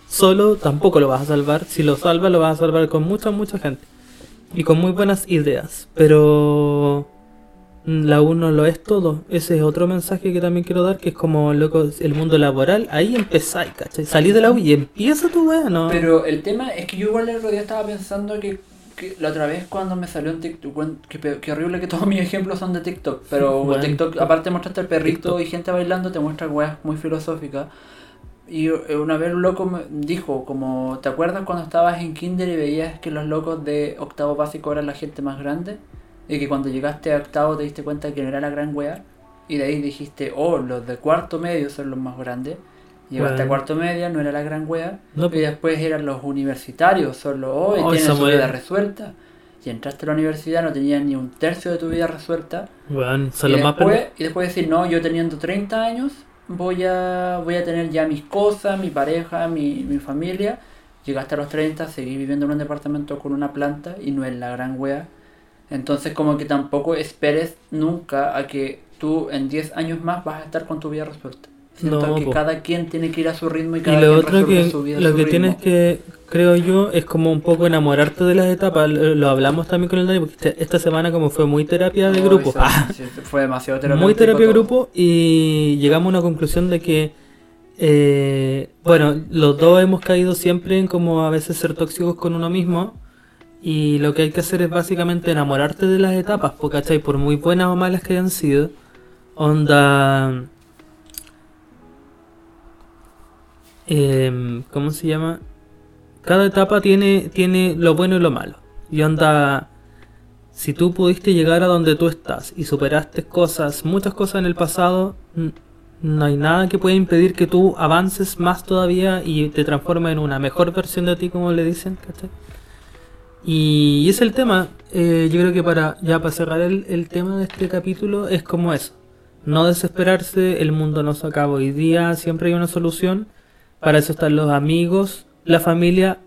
Speaker 2: Solo tampoco lo vas a salvar. Si lo salvas, lo vas a salvar con mucha, mucha gente. Y con muy buenas ideas. Pero la U no lo es todo. Ese es otro mensaje que también quiero dar, que es como, loco, el mundo laboral. Ahí empezáis, ¿cachai? Salí de la U y empieza tu wea, ¿no?
Speaker 1: Pero el tema es que yo igual el otro día estaba pensando que, que la otra vez cuando me salió en TikTok, que, que horrible que todos mis ejemplos son de TikTok, pero
Speaker 2: Bueno.
Speaker 1: TikTok, aparte de mostrarte el perrito
Speaker 2: TikTok.
Speaker 1: y gente bailando, te muestra weas muy filosóficas. Y eh, una vez un loco me dijo, como, ¿te acuerdas cuando estabas en kinder y veías que los locos de octavo básico eran la gente más grande? Y que cuando llegaste a octavo te diste cuenta que no era la gran wea. Y de ahí dijiste, oh, los de cuarto medio son los más grandes. Llegaste
Speaker 2: Bueno.
Speaker 1: a cuarto media, no era la gran wea.
Speaker 2: No,
Speaker 1: y
Speaker 2: pues.
Speaker 1: después eran los universitarios, solo hoy
Speaker 2: Oh,
Speaker 1: tienen
Speaker 2: esa
Speaker 1: su
Speaker 2: wea.
Speaker 1: vida resuelta. Y entraste a la universidad, no tenías ni un tercio de tu vida resuelta.
Speaker 2: Weón, son
Speaker 1: y,
Speaker 2: los más
Speaker 1: después,
Speaker 2: pendejos.
Speaker 1: y después decir, no, yo teniendo 30 años, voy a, voy a tener ya mis cosas, mi pareja, mi, mi familia. Llegaste a los 30, seguí viviendo en un departamento con una planta y no es la gran wea. Entonces como que tampoco esperes nunca a que tú en 10 años más vas a estar con tu vida resuelta. Siento
Speaker 2: No,
Speaker 1: que
Speaker 2: po.
Speaker 1: cada quien tiene que ir a su ritmo y
Speaker 2: Y
Speaker 1: cada
Speaker 2: lo
Speaker 1: quien
Speaker 2: otro que,
Speaker 1: su vida
Speaker 2: lo
Speaker 1: su
Speaker 2: que
Speaker 1: ritmo.
Speaker 2: tienes que, creo yo, es como un poco enamorarte de las etapas. Lo, lo hablamos también con el Dani, porque este- esta semana como fue muy terapia de grupo.
Speaker 1: sí,
Speaker 2: Ah,
Speaker 1: sí, fue demasiado
Speaker 2: muy
Speaker 1: terapéutico
Speaker 2: terapia de grupo y llegamos a una conclusión de que, eh, bueno, los dos hemos caído siempre en como a veces ser tóxicos con uno mismo. Y lo que hay que hacer es básicamente enamorarte de las etapas, po, ¿cachai? Por muy buenas o malas que hayan sido. Onda... em, ¿Cómo se llama? Cada etapa tiene, tiene lo bueno y lo malo. Y onda... Si tú pudiste llegar a donde tú estás y superaste cosas, muchas cosas en el pasado, no hay nada que pueda impedir que tú avances más todavía y te transformes en una mejor versión de ti, como le dicen, ¿cachai? Y, es el tema. Eh, yo creo que para ya para cerrar el, el tema de este capítulo es como eso. No desesperarse, el mundo no se acaba hoy día, siempre hay una solución. Para eso están los amigos, la familia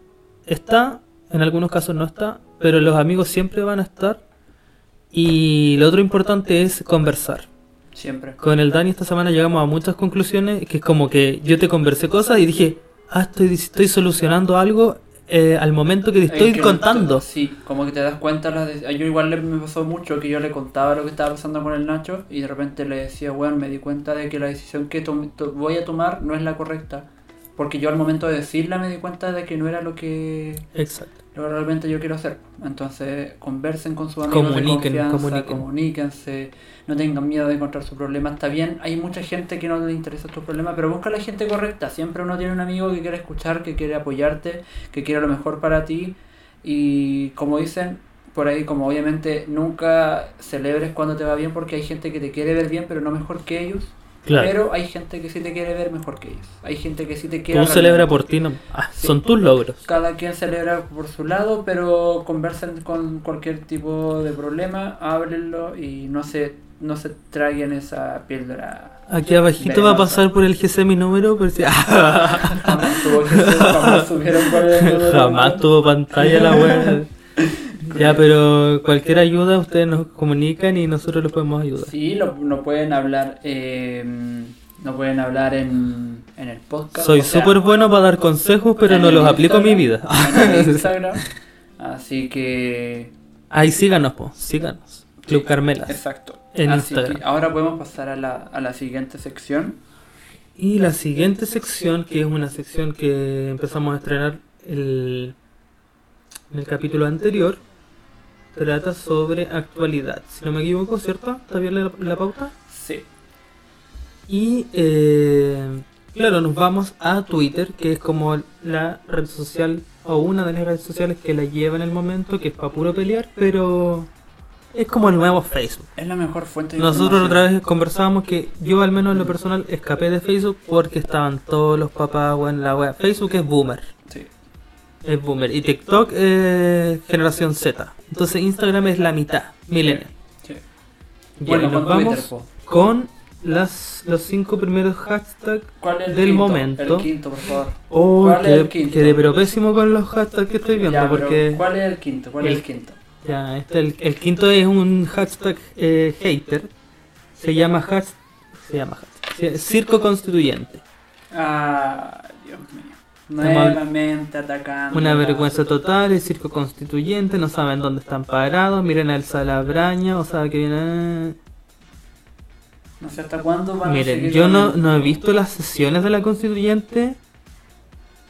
Speaker 2: está, en algunos casos no está, pero los amigos siempre van a estar. Y lo otro importante es conversar.
Speaker 1: Siempre.
Speaker 2: Con el Dani esta semana llegamos a muchas conclusiones, que es como que yo te conversé cosas y dije, ah, estoy, estoy solucionando algo eh, al momento que te estoy
Speaker 1: que
Speaker 2: contando.
Speaker 1: sí, como que te das cuenta. Las de- yo igual le, me pasó mucho que yo le contaba lo que estaba pasando con el Nacho y de repente le decía, bueno, me di cuenta de que la decisión que voy a tomar no es la correcta. Porque yo al momento de decirla me di cuenta de que no era lo que
Speaker 2: Exacto.
Speaker 1: lo que realmente yo quiero hacer. Entonces, conversen con sus amigos
Speaker 2: Comuniquen,
Speaker 1: de confianza,
Speaker 2: comuniquen.
Speaker 1: comuníquense, no tengan miedo de encontrar su problema. Está bien, hay mucha gente que no le interesa tu problema, pero busca la gente correcta. Siempre uno tiene un amigo que quiere escuchar, que quiere apoyarte, que quiere lo mejor para ti. Y como dicen por ahí, como obviamente nunca celebres cuando te va bien, porque hay gente que te quiere ver bien, pero no mejor que ellos.
Speaker 2: Claro.
Speaker 1: Pero hay gente que sí te quiere ver mejor que ellos. Hay gente que sí te quiere...
Speaker 2: Tú celebra por ti, no. Ah,
Speaker 1: Sí.
Speaker 2: Son tus logros.
Speaker 1: Cada quien celebra por su lado, pero conversen con cualquier tipo de problema, háblenlo y no se, no se traguen esa píldora.
Speaker 2: Aquí abajito va a pasar por el GC mi número, pero si-
Speaker 1: Jamás tuvo ser, jamás supieron cuál era el número.
Speaker 2: jamás tuvo pantalla la web. Ya, pero cualquier ayuda ustedes nos comunican y nosotros les podemos ayudar.
Speaker 1: Sí, lo, no pueden hablar, eh, pueden hablar en, en el podcast.
Speaker 2: Soy súper bueno para dar consejos, pero no los aplico en mi vida.
Speaker 1: En Instagram. Así que,
Speaker 2: Ahí síganos, po, síganos. Club Carmelas.
Speaker 1: exacto.
Speaker 2: En
Speaker 1: Así
Speaker 2: Instagram.
Speaker 1: que ahora podemos pasar a la, a la siguiente sección.
Speaker 2: Y la siguiente sección, que es una sección que empezamos a estrenar el, en el capítulo anterior, trata sobre actualidad. Si no me equivoco, ¿cierto? ¿Está bien la, la pauta?
Speaker 1: Sí.
Speaker 2: Y eh, claro, nos vamos a Twitter, que es como la red social o una de las redes sociales que la lleva en el momento, que es para puro pelear, pero es como el nuevo Facebook.
Speaker 1: Es la mejor fuente de
Speaker 2: Nosotros otra vez conversábamos que yo al menos en lo personal escapé de Facebook porque estaban todos los papás en la web. Facebook es boomer,
Speaker 1: Sí.
Speaker 2: es boomer y TikTok es generación Z. Entonces Instagram es la mitad, millennial.
Speaker 1: sí. Bueno,
Speaker 2: nos vamos con las los cinco primeros hashtags
Speaker 1: ¿Cuál es el
Speaker 2: del
Speaker 1: quinto?
Speaker 2: momento.
Speaker 1: El quinto, por favor.
Speaker 2: Oh,
Speaker 1: ¿Cuál es
Speaker 2: quedé,
Speaker 1: el quinto?
Speaker 2: quedé pero pésimo con los hashtags que estoy viendo
Speaker 1: Ya,
Speaker 2: porque
Speaker 1: ¿Cuál es el quinto? ¿Cuál es
Speaker 2: el-
Speaker 1: el quinto?
Speaker 2: ya, este, el, el quinto es un hashtag eh, hater. Se llama hashtag, se llama hashtag, circo constituyente.
Speaker 1: Ah, Dios mío. Nuevamente atacando.
Speaker 2: Una vergüenza total, el circo constituyente, no saben dónde están parados, miren al Salabraña, o sea que viene...
Speaker 1: No sé hasta cuándo van a
Speaker 2: Miren, yo no, no he visto las sesiones de la constituyente,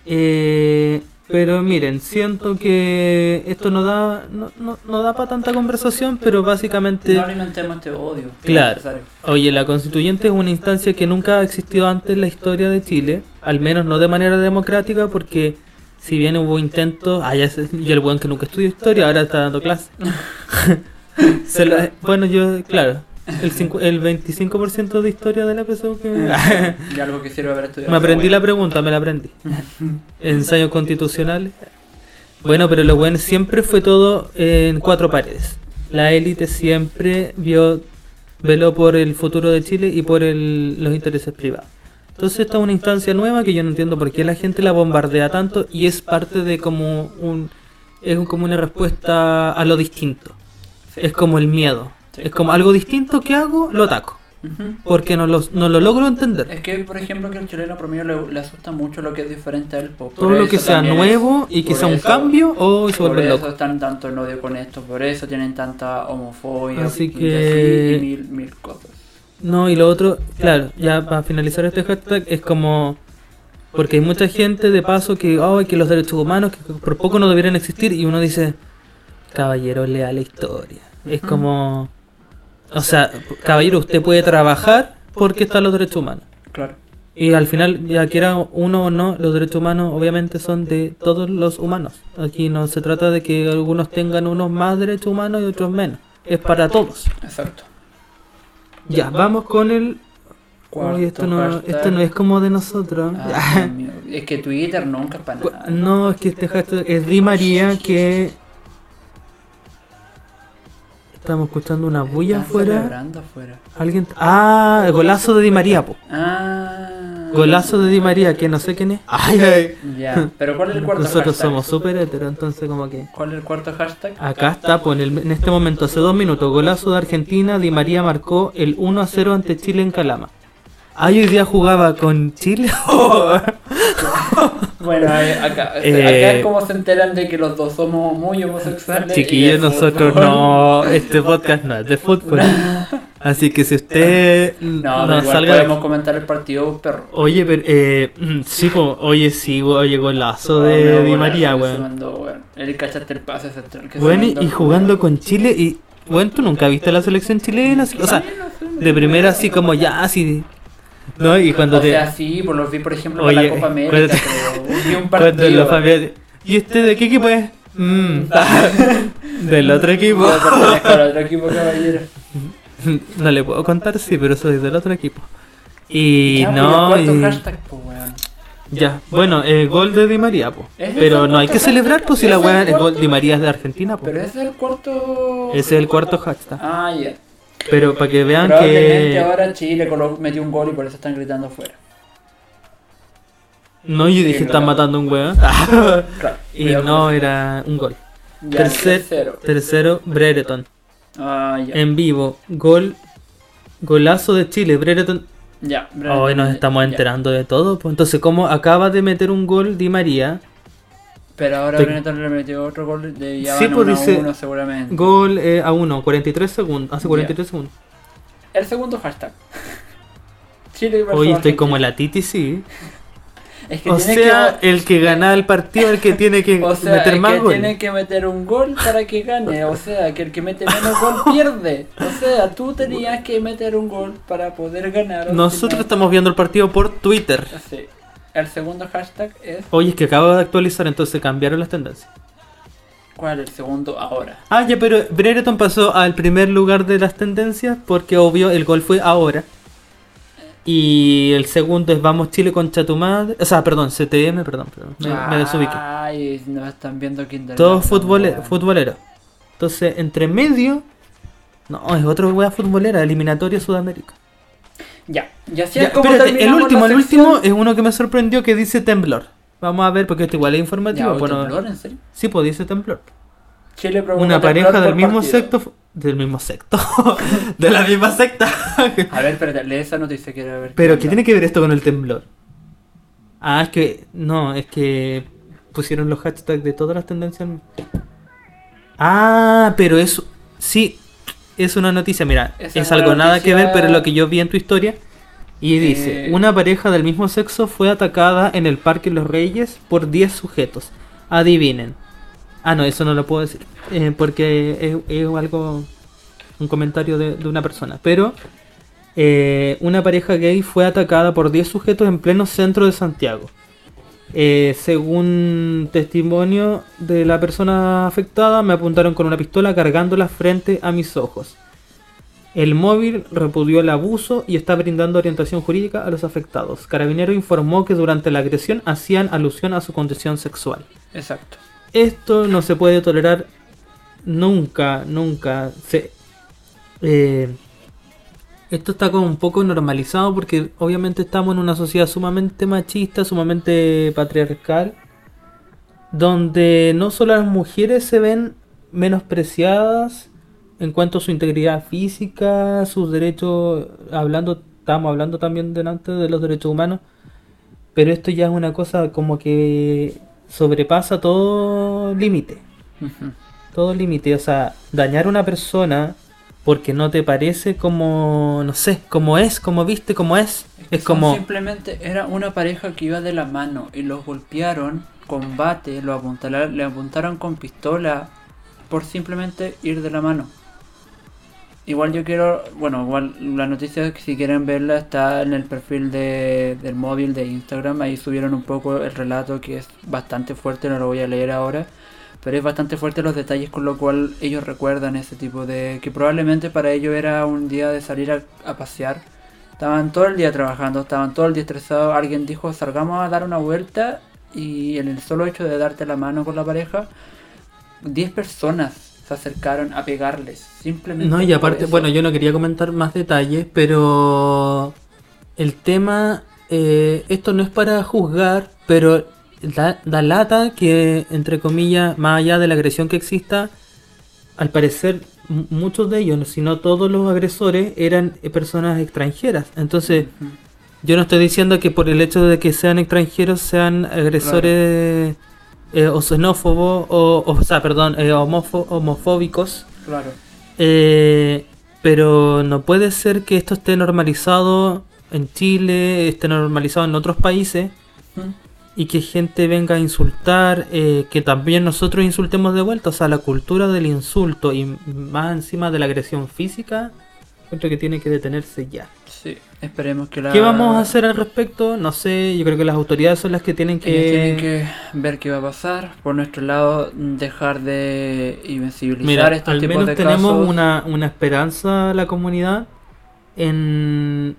Speaker 2: eh, pero miren, siento que esto no da no, no, no da para tanta conversación, pero básicamente...
Speaker 1: No alimentemos este odio.
Speaker 2: Claro. Oye, la constituyente es una instancia que nunca ha existido antes en la historia de Chile, al menos no de manera democrática, porque si bien hubo intentos, ah, ya sé, yo el buen que nunca estudió historia, ahora está dando clase. Se la- bueno, yo, claro, el, cincu- el 25% de historia de la PSU que...
Speaker 1: Y algo que sirve haber estudiado.
Speaker 2: me aprendí la pregunta, me la aprendí. Ensayos constitucionales. Bueno, pero lo bueno siempre fue todo en cuatro paredes. La élite siempre vio veló por el futuro de Chile y por el- los intereses privados. Entonces esta es una instancia nueva que yo no entiendo por qué la gente la bombardea tanto y es parte de como un es como una respuesta a lo distinto.
Speaker 1: Sí.
Speaker 2: Es como el miedo. Es como algo distinto que hago, lo ataco. Porque no lo, no lo logro entender.
Speaker 1: Es que, por ejemplo, que al chileno promedio le, le asusta mucho lo que es diferente a él. po. Por
Speaker 2: Todo lo
Speaker 1: eso
Speaker 2: que sea nuevo y que
Speaker 1: por
Speaker 2: sea un
Speaker 1: eso-
Speaker 2: cambio o se
Speaker 1: Por
Speaker 2: vuelve
Speaker 1: eso
Speaker 2: loco.
Speaker 1: están tanto en odio con esto, por eso tienen tanta homofobia
Speaker 2: Así
Speaker 1: y,
Speaker 2: que-
Speaker 1: así, y mil, mil cosas.
Speaker 2: No, y lo otro, claro, ya para finalizar este hashtag es como... Porque hay mucha gente de paso que, ay, que los derechos humanos, que por poco no debieran existir, y uno dice, caballero, lea la historia. Es como... O sea, caballero, usted puede trabajar porque están los derechos humanos.
Speaker 1: Claro.
Speaker 2: Y al final, ya quiera uno o no, los derechos humanos obviamente son de todos los humanos. Aquí no se trata de que algunos tengan unos más derechos humanos y otros menos. Es para todos.
Speaker 1: Exacto.
Speaker 2: Ya, vamos con el...
Speaker 1: Cuarto
Speaker 2: Uy, esto no, esto no es como de nosotros.
Speaker 1: Ah. Es que Twitter nunca es para nada.
Speaker 2: No, es que este hashtag es Di María que... Estamos escuchando una bulla afuera. Alguien... Ah, el golazo de Di María, po.
Speaker 1: Ah.
Speaker 2: Golazo de Di María, que no sé quién es. Ay, ay.
Speaker 1: Ya. Pero ¿cuál es el cuarto
Speaker 2: Nosotros
Speaker 1: hashtag?
Speaker 2: somos súper heteros, entonces como que...
Speaker 1: ¿Cuál es el cuarto hashtag?
Speaker 2: Acá está, pues, en, el- en este momento, hace dos minutos, golazo de Argentina, Di María marcó el 1 a 0 ante Chile en Calama. Ah, hoy día jugaba con Chile.
Speaker 1: Bueno, eh, acá,
Speaker 2: Eh,
Speaker 1: acá es como se enteran de que los dos somos muy homosexuales.
Speaker 2: Chiquillos, nosotros
Speaker 1: fútbol.
Speaker 2: no, este podcast no es de fútbol. Así que si usted
Speaker 1: No,
Speaker 2: no,
Speaker 1: pero igual
Speaker 2: salga...
Speaker 1: podemos comentar el partido, perro.
Speaker 2: Oye, pero, eh, mm, sí, po, oye, sí, oye, golazo
Speaker 1: Ah,
Speaker 2: de Di María, weón.
Speaker 1: Él cachaste el pase central
Speaker 2: Bueno, y, y jugando con Chile, y, bueno, tú nunca viste la selección chilena, o sea, de primera así como ya, así... No, y cuando
Speaker 1: o
Speaker 2: te...
Speaker 1: sea, sí, pues los vi, por ejemplo,
Speaker 2: Oye,
Speaker 1: para la Copa América,
Speaker 2: cuando-
Speaker 1: vi un partido.
Speaker 2: los familiares- ¿Y usted de qué equipo es? Mm, del otro equipo.
Speaker 1: Otro equipo, caballero.
Speaker 2: No le puedo contar, sí, pero soy del otro equipo. Y
Speaker 1: Ya, pues,
Speaker 2: no, y-
Speaker 1: hashtag, pues, weón.
Speaker 2: ya, bueno, el gol de Di María, po. Pero no hay que celebrar, pues si la weá, el gol
Speaker 1: cuarto.
Speaker 2: Di María es de Argentina, po.
Speaker 1: Pero ese es el cuarto.
Speaker 2: Ese es el cuarto hashtag.
Speaker 1: Ah, ya.
Speaker 2: Pero para que vean
Speaker 1: Probablemente
Speaker 2: que.
Speaker 1: ahora Chile metió un gol y por eso están gritando afuera.
Speaker 2: No, yo dije están matando un weón.
Speaker 1: Claro.
Speaker 2: y no, era un gol.
Speaker 1: Ya,
Speaker 2: Tercer,
Speaker 1: tercero.
Speaker 2: tercero, Brereton.
Speaker 1: Ah, ya.
Speaker 2: En vivo, gol. Golazo de Chile, Brereton.
Speaker 1: Ya.
Speaker 2: Hoy nos estamos
Speaker 1: ya.
Speaker 2: enterando de todo. Pues entonces, como acaba de meter un gol Di María,
Speaker 1: Pero ahora
Speaker 2: Te-
Speaker 1: Benetton le metió otro gol de ya
Speaker 2: Sí,
Speaker 1: van
Speaker 2: pues
Speaker 1: a uno seguramente.
Speaker 2: gol eh, a 1, 43 segundos. Hace 43 segundos.
Speaker 1: El segundo hashtag. Chile
Speaker 2: Hoy estoy
Speaker 1: Argentina.
Speaker 2: como la Titi, sí.
Speaker 1: Es que
Speaker 2: O
Speaker 1: tiene
Speaker 2: sea,
Speaker 1: que...
Speaker 2: el que gana el partido, el que tiene que
Speaker 1: O sea,
Speaker 2: meter
Speaker 1: el
Speaker 2: más
Speaker 1: que tiene que meter un gol para que gane. O sea, que el que mete menos gol pierde. O sea, tú tenías que meter un gol para poder ganar.
Speaker 2: Nosotros
Speaker 1: final.
Speaker 2: estamos viendo el partido por Twitter.
Speaker 1: Sí. El segundo hashtag es.
Speaker 2: Oye, es que acabo de actualizar, entonces cambiaron las tendencias.
Speaker 1: ¿Cuál es el segundo ahora?
Speaker 2: Ah, ya, pero Brereton pasó al primer lugar de las tendencias porque obvio el gol fue ahora. Y el segundo es Vamos Chile contra tu madre. O sea, perdón, CTM, perdón, perdón. Me, me desubiqué.
Speaker 1: Ay, no están viendo Kinder.
Speaker 2: Todos futbole futboleros. Entonces, entre medio. No, es otro wea futbolera, eliminatoria Sudamérica.
Speaker 1: Ya, y así
Speaker 2: Ya,
Speaker 1: es como
Speaker 2: espérate, el último, el último es uno que me sorprendió que dice temblor. Vamos a ver, porque esto igual es
Speaker 1: Ya,
Speaker 2: informativo.
Speaker 1: ¿hoy
Speaker 2: bueno,
Speaker 1: temblor, en serio?
Speaker 2: sí, pues dice temblor.
Speaker 1: Chile
Speaker 2: Una pareja del mismo
Speaker 1: partido.
Speaker 2: secto. Del mismo secto. de la misma secta.
Speaker 1: A ver, espérate, lee esa noticia quiero ver.
Speaker 2: Pero,
Speaker 1: qué
Speaker 2: ¿qué tiene que ver esto con el temblor? Ah, es que. No, es que pusieron los hashtags de todas las tendencias. Ah, pero es. Sí, es una noticia. Mira,
Speaker 1: Esa
Speaker 2: es algo nada que ver, pero es lo que yo vi en tu historia. Y dice:
Speaker 1: Eh.
Speaker 2: Una pareja del mismo sexo fue atacada en el Parque Los Reyes por 10 sujetos. Adivinen. Ah, no, eso no lo puedo decir. eh, porque es, es algo. Un comentario de, de una persona. Pero. eh, una pareja gay fue atacada por 10 sujetos en pleno centro de Santiago. Eh, según testimonio de la persona afectada, me apuntaron con una pistola cargándola frente a mis ojos. El móvil repudió el abuso y está brindando orientación jurídica a los afectados. Carabinero informó que durante la agresión hacían alusión a su condición sexual.
Speaker 1: Exacto.
Speaker 2: Esto no se puede tolerar nunca, nunca. Se, eh, esto está como un poco normalizado porque obviamente estamos en una sociedad sumamente machista, sumamente patriarcal, donde no solo las mujeres se ven menospreciadas en cuanto a su integridad física, sus derechos, hablando, estamos hablando también delante de los derechos humanos, pero esto ya es una cosa como que sobrepasa todo límite. Todo límite, o sea, dañar a una persona porque no te parece como, no sé, como es, como viste, como es, es como,
Speaker 1: Simplemente era una pareja que iba de la mano y los golpearon, combate, lo apuntaron, le apuntaron con pistola por simplemente ir de la mano. Igual yo quiero, bueno, igual la noticia si quieren verla está en el perfil de, del móvil de Instagram, ahí subieron un poco el relato que es bastante fuerte, no lo voy a leer ahora, pero es bastante fuerte los detalles con lo cual ellos recuerdan ese tipo de, que probablemente para ellos era un día de salir a, a pasear, estaban todo el día trabajando, estaban todo el día estresados, alguien dijo salgamos a dar una vuelta y en el solo hecho de darte la mano con la pareja, 10 personas se acercaron a pegarles, simplemente.
Speaker 2: no, y aparte, bueno, yo no quería comentar más detalles, pero el tema, eh, esto no es para juzgar, pero da, da lata que, entre comillas, más allá de la agresión que exista, al parecer muchos de ellos, si no todos los agresores, eran personas extranjeras, entonces... Yo no estoy diciendo que por el hecho de que sean extranjeros sean agresores eh, o xenófobos o, o, o sea, perdón, eh, homofóbicos.
Speaker 1: Claro.
Speaker 2: eh, pero no puede ser que esto esté normalizado en Chile, esté normalizado en otros países. Y que gente venga a insultar, eh, que también nosotros insultemos de vuelta. O sea, la cultura del insulto y más encima de la agresión física, creo que tiene que detenerse ya.
Speaker 1: Sí, esperemos que la.
Speaker 2: ¿Qué vamos a hacer al respecto? No sé, yo creo que las autoridades son las que tienen
Speaker 1: Ellos tienen
Speaker 2: que...
Speaker 1: que ver qué va a pasar. Por nuestro lado, dejar de invencibilizar
Speaker 2: Mira,
Speaker 1: estos
Speaker 2: al
Speaker 1: tipos
Speaker 2: menos
Speaker 1: de
Speaker 2: tenemos
Speaker 1: casos.
Speaker 2: una, una esperanza la comunidad en,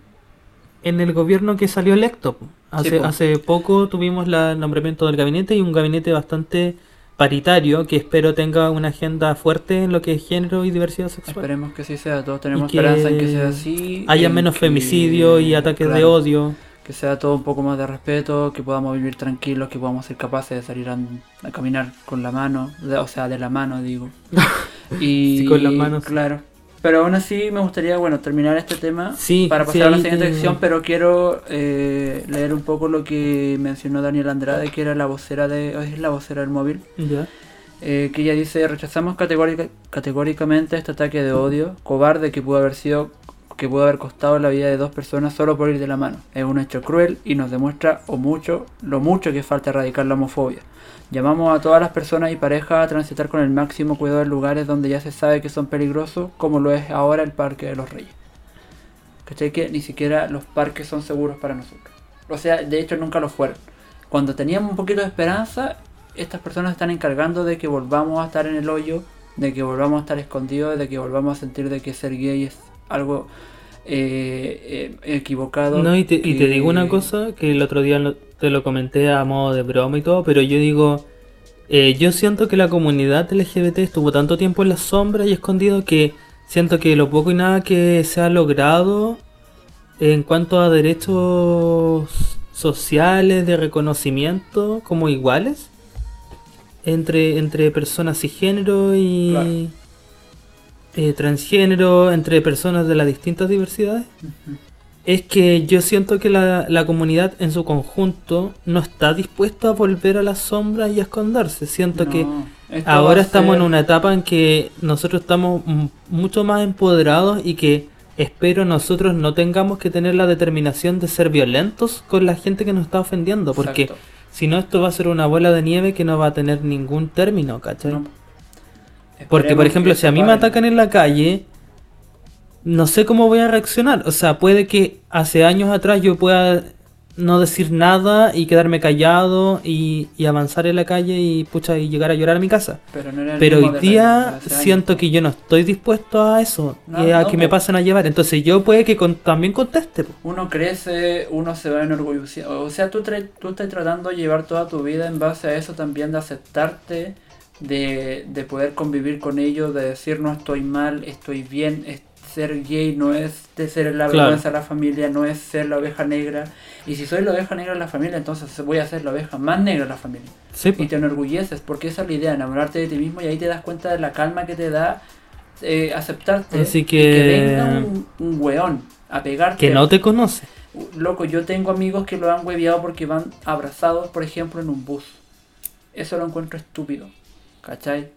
Speaker 2: en el gobierno que salió electo. Hace, hace poco tuvimos la- el nombramiento del gabinete y un gabinete bastante paritario que espero tenga una agenda fuerte en lo que es género y diversidad sexual.
Speaker 1: Esperemos que así sea, todos tenemos
Speaker 2: que
Speaker 1: esperanza en que sea así.
Speaker 2: Haya
Speaker 1: en
Speaker 2: menos
Speaker 1: que-
Speaker 2: femicidio y ataques de odio.
Speaker 1: Que sea todo un poco más de respeto, que podamos vivir tranquilos, que podamos ser capaces de salir a, a caminar con la mano, de- o sea, de la mano, digo. Y
Speaker 2: Sí, con las manos.
Speaker 1: Claro. Pero aún así me gustaría, bueno, terminar este tema
Speaker 2: Sí,
Speaker 1: para
Speaker 2: sí,
Speaker 1: pasar a la siguiente
Speaker 2: te-
Speaker 1: sección, pero quiero eh, leer un poco lo que mencionó Daniel Andrade, que era la vocera de, es la vocera del móvil. Eh, que ella dice, rechazamos categórica- categóricamente este ataque de odio, cobarde que pudo haber sido, que pudo haber costado la vida de dos personas solo por ir de la mano. Es un hecho cruel y nos demuestra o mucho, lo mucho que falta erradicar la homofobia. Llamamos a todas las personas y parejas a transitar con el máximo cuidado en lugares donde ya se sabe que son peligrosos, como lo es ahora el Parque de los Reyes. ¿Cachai? Que ni siquiera los parques son seguros para nosotros. O sea, de hecho nunca lo fueron. Cuando teníamos un poquito de esperanza, estas personas están encargando de que volvamos a estar en el hoyo, de que volvamos a estar escondidos, de que volvamos a sentir de que ser gay es algo eh, eh, equivocado.
Speaker 2: No, y te, y te digo una cosa que el otro día lo- te lo comenté a modo de broma y todo, pero yo digo, eh, yo siento que la comunidad LGBT estuvo tanto tiempo en la sombra y escondido que siento que lo poco y nada que se ha logrado en cuanto a derechos sociales, de reconocimiento como iguales entre, entre personas cisgénero y
Speaker 1: Claro.
Speaker 2: eh, transgénero, entre personas de las distintas diversidades. Es que yo siento que la, la comunidad en su conjunto no está dispuesta a volver a las sombras y a esconderse. Siento que
Speaker 1: No,
Speaker 2: ahora estamos
Speaker 1: ser-
Speaker 2: en una etapa en que nosotros estamos mucho más empoderados y que espero nosotros no tengamos que tener la determinación de ser violentos con la gente que nos está ofendiendo. Porque si no, esto va a ser una bola de nieve que no va a tener ningún término, ¿cachai?
Speaker 1: No.
Speaker 2: Porque, por ejemplo, si a mí me atacan en la calle, no sé cómo voy a reaccionar. O sea, puede que hace años atrás yo pueda no decir nada y quedarme callado y, y avanzar en la calle y pucha y llegar a llorar a mi casa.
Speaker 1: Pero, no era
Speaker 2: Pero hoy día
Speaker 1: años.
Speaker 2: siento que yo no estoy dispuesto a eso
Speaker 1: No,
Speaker 2: y a
Speaker 1: no,
Speaker 2: que me
Speaker 1: po.
Speaker 2: pasen a llevar. Entonces yo puede que con- también conteste. po.
Speaker 1: Uno crece, uno se va enorgulleciendo. O sea, tú, tú estás tratando de llevar toda tu vida en base a eso también, de aceptarte, de, de poder convivir con ellos, de decir no estoy mal, estoy bien. es- ser gay no es de ser la
Speaker 2: Claro.
Speaker 1: vergüenza de la familia, no es ser la oveja negra. Y si soy la oveja negra de la familia, entonces voy a ser la oveja más negra de la familia.
Speaker 2: Sí.
Speaker 1: Y te enorgulleces, porque esa es la idea, enamorarte de ti mismo y ahí te das cuenta de la calma que te da eh, aceptarte.
Speaker 2: Así
Speaker 1: y
Speaker 2: que-
Speaker 1: venga un, un weón a pegarte.
Speaker 2: que no te conoce.
Speaker 1: Loco, yo tengo amigos que lo han hueveado porque van abrazados, por ejemplo, en un bus. Eso lo encuentro estúpido. ¿Cachai?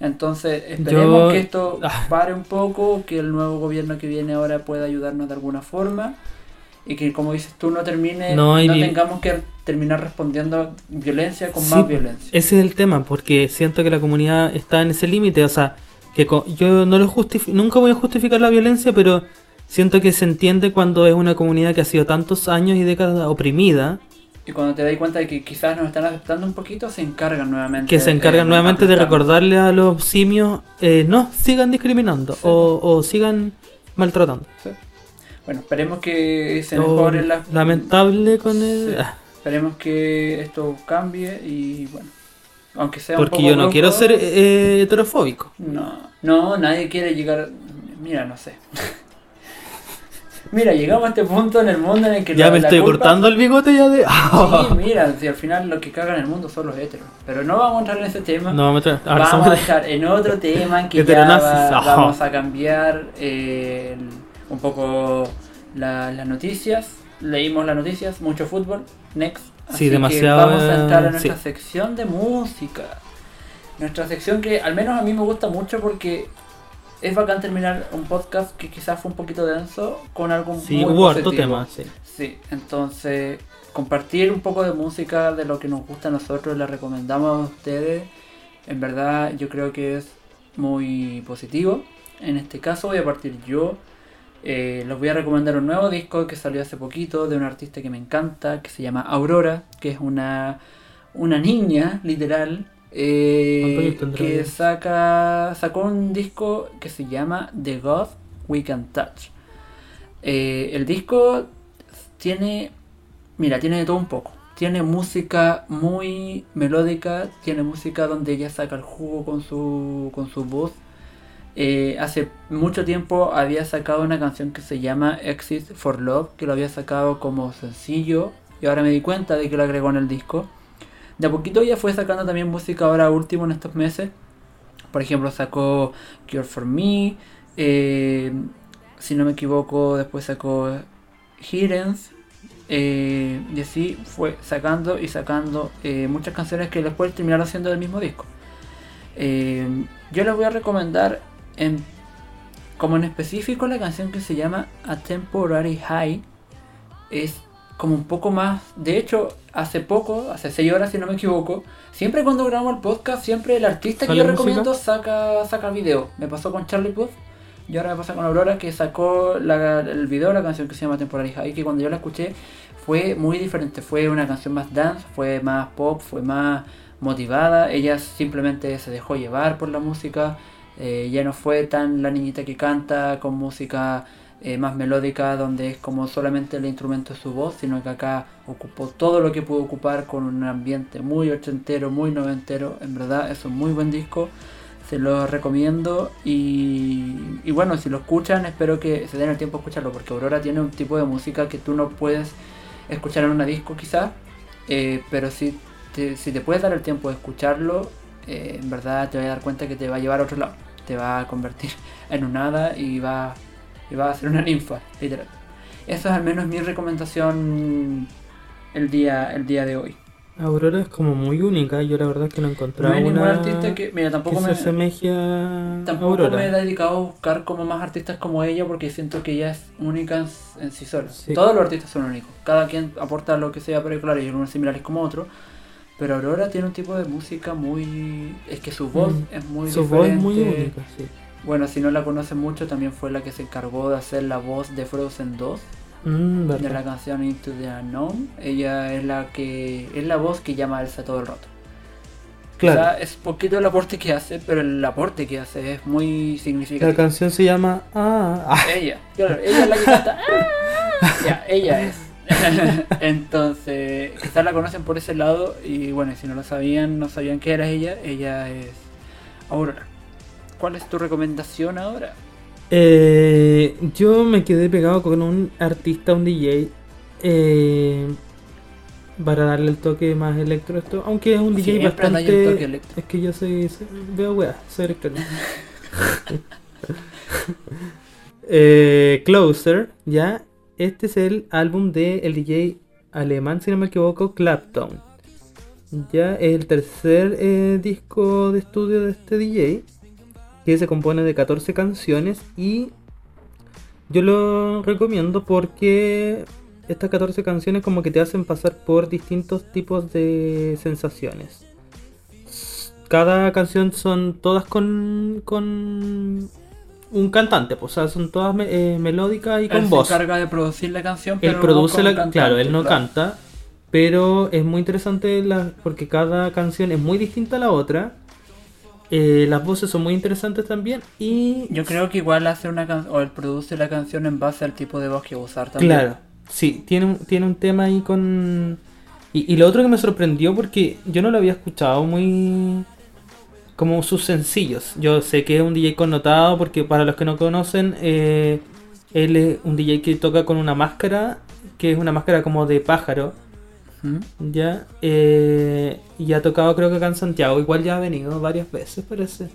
Speaker 1: Entonces, esperemos
Speaker 2: Yo-
Speaker 1: que esto
Speaker 2: Ah.
Speaker 1: pare un poco, que el nuevo gobierno que viene ahora pueda ayudarnos de alguna forma. Y que, como dices tú, no termine,
Speaker 2: No,
Speaker 1: tengamos que terminar respondiendo a violencia con
Speaker 2: Sí,
Speaker 1: más violencia.
Speaker 2: Ese es el tema, porque siento que la comunidad está en ese límite. O sea, que yo no lo nunca voy a justificar la violencia, pero siento que se entiende cuando es una comunidad que ha sido tantos años y décadas oprimida,
Speaker 1: Y cuando te das cuenta de que quizás nos están aceptando un poquito, se encargan nuevamente.
Speaker 2: que se encargan nuevamente de recordarle a los simios, eh, no sigan discriminando
Speaker 1: Sí.
Speaker 2: o, o sigan maltratando.
Speaker 1: Sí. Bueno, esperemos que se mejoren las...
Speaker 2: lamentable con el...
Speaker 1: Sí.
Speaker 2: ah,
Speaker 1: Esperemos que esto cambie y bueno, aunque sea un
Speaker 2: Porque
Speaker 1: poco
Speaker 2: yo no quiero ser eh, heterofóbico.
Speaker 1: No, no, nadie quiere llegar... Mira, no sé. mira, llegamos a este punto en el mundo en el que...
Speaker 2: Ya
Speaker 1: la-
Speaker 2: me estoy
Speaker 1: culpa-
Speaker 2: cortando el bigote ya de...
Speaker 1: Sí, mira, si al final lo que cagan el mundo son los heteros. Pero no vamos a entrar en ese tema.
Speaker 2: No, me tra- ahora
Speaker 1: vamos
Speaker 2: somos-
Speaker 1: a entrar en otro tema que ya va-
Speaker 2: Ajá.
Speaker 1: vamos a cambiar eh, un poco la- las noticias. Leímos las noticias, mucho fútbol. Next.
Speaker 2: Sí,
Speaker 1: que
Speaker 2: demasiado,
Speaker 1: Vamos a entrar a
Speaker 2: eh,
Speaker 1: nuestra
Speaker 2: sí.
Speaker 1: sección de música. Nuestra sección que al menos a mí me gusta mucho porque es bacán terminar un podcast que quizás fue un poquito denso con algo
Speaker 2: Sí,
Speaker 1: muy
Speaker 2: hubo
Speaker 1: positivo.
Speaker 2: tema, sí.
Speaker 1: Sí, entonces compartir un poco de música de lo que nos gusta a nosotros, le recomendamos a ustedes. En verdad yo creo que es muy positivo. En este caso voy a partir yo. Eh, les voy a recomendar un nuevo disco que salió hace poquito de un artista que me encanta, que se llama Aurora, que es una, una niña, literal, eh,
Speaker 2: ¿Cuántos años tendrá
Speaker 1: que saca, sacó un disco que se llama The God We Can Touch. Eh, el disco tiene, mira, tiene de todo un poco. Tiene música muy melódica, tiene música donde ella saca el jugo con su, con su voz. Eh, hace mucho tiempo había sacado una canción que se llama Exit for Love, que lo había sacado como sencillo y ahora me di cuenta de que lo agregó en el disco. De a poquito ella fue sacando también música ahora último en estos meses. Por ejemplo, sacó Cure for Me, eh, si no me equivoco, después sacó Hiddens. Eh, y así fue sacando y sacando eh, muchas canciones que después terminaron siendo del mismo disco. yo les voy a recomendar en, como en específico la canción que se llama A Temporary High. Es como un poco más. De hecho, hace poco, hace 6 horas si no me equivoco, siempre cuando grabamos el podcast, siempre el artista que yo recomiendo saca, saca video. Me pasó con Charlie Puth y ahora me pasa con Aurora que sacó el video de la canción que se llama Temporary High, que cuando yo la escuché fue muy diferente. Fue una canción más dance, fue más pop, fue más motivada. Ella simplemente se dejó llevar por la música. Eh, ya no fue tan la niñita que canta con música eh, más melódica donde es como solamente el instrumento de su voz, sino que acá ocupó todo lo que pudo ocupar con un ambiente muy ochentero, muy noventero. En verdad es un muy buen disco, se lo recomiendo y, bueno, si lo escuchan espero que se den el tiempo a escucharlo porque Aurora tiene un tipo de música que tú no puedes escuchar en una disco quizás, eh, pero si te, si te puedes dar el tiempo de escucharlo, eh, en verdad te vas a dar cuenta que te va a llevar a otro lado, te va a convertir en un hada y va y va a ser una ninfa, literal. Eso es al menos mi recomendación el día, el día de hoy.
Speaker 2: Aurora es como muy única, yo la verdad es que no encontré
Speaker 1: no hay ningún artista que, mira, tampoco me
Speaker 2: tampoco
Speaker 1: me he dedicado a buscar como más artistas como ella porque siento que ella es única en sí sola. Todos los artistas son únicos, cada quien aporta lo que sea, pero claro, y unos similares como otros. Pero Aurora tiene un tipo de música muy. Es que su voz mm. es muy
Speaker 2: su voz es muy única, sí.
Speaker 1: Bueno, si no la conocen mucho, también fue la que se encargó de hacer la voz de Frozen 2.
Speaker 2: Mm,
Speaker 1: de la canción Into the Unknown. Ella es la que es la voz que llama a Elsa todo el rato. Claro. O sea, es poquito el aporte que hace, pero el aporte que hace es muy significativo.
Speaker 2: La canción se llama Ah.
Speaker 1: ah. Ella, claro, ella es la que canta ah. Ya, ella es. Entonces, quizás la conocen por ese lado y bueno, si no lo sabían, no sabían que era ella, ella es Aurora. ¿Cuál es tu recomendación ahora?
Speaker 2: Eh, yo me quedé pegado con un artista, un DJ, eh, para darle el toque más electro esto, aunque es un DJ bastante... Es que yo soy, veo weá, soy electrónico. eh, Closer, ya, este es el álbum de el DJ alemán, si no me equivoco, Clapton. Ya es el tercer eh, disco de estudio de este DJ que se compone de 14 canciones y yo lo recomiendo porque estas 14 canciones como que te hacen pasar por distintos tipos de sensaciones. Cada canción son todas con, con un cantante, pues, o sea, son todas eh, melódicas y con
Speaker 1: él
Speaker 2: voz.
Speaker 1: se encarga de producir la canción, pero
Speaker 2: él produce la, claro, él no canta, pero es muy interesante la, porque cada canción es muy distinta a la otra eh, las voces son muy interesantes también y...
Speaker 1: Yo creo que igual hace una canción, o él produce la canción en base al tipo de voz que va a usar también.
Speaker 2: Claro, sí, tiene un, tiene un tema ahí con... Y, lo otro que me sorprendió porque yo no lo había escuchado muy... Como sus sencillos. Yo sé que es un DJ connotado porque para los que no conocen, eh, él es un DJ que toca con una máscara, que es una máscara como de pájaro ya, eh, y ha tocado creo que acá en Santiago, igual ya ha venido varias veces parece.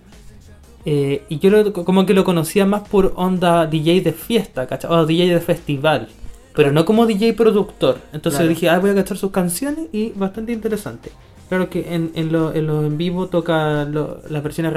Speaker 2: Eh, y yo como que lo conocía más por onda DJ de fiesta, ¿cachai? O DJ de festival, pero no como DJ productor. Entonces dije, ah, voy a cachar sus canciones y bastante interesante. Claro que en, en, lo, en, lo en vivo toca las versiones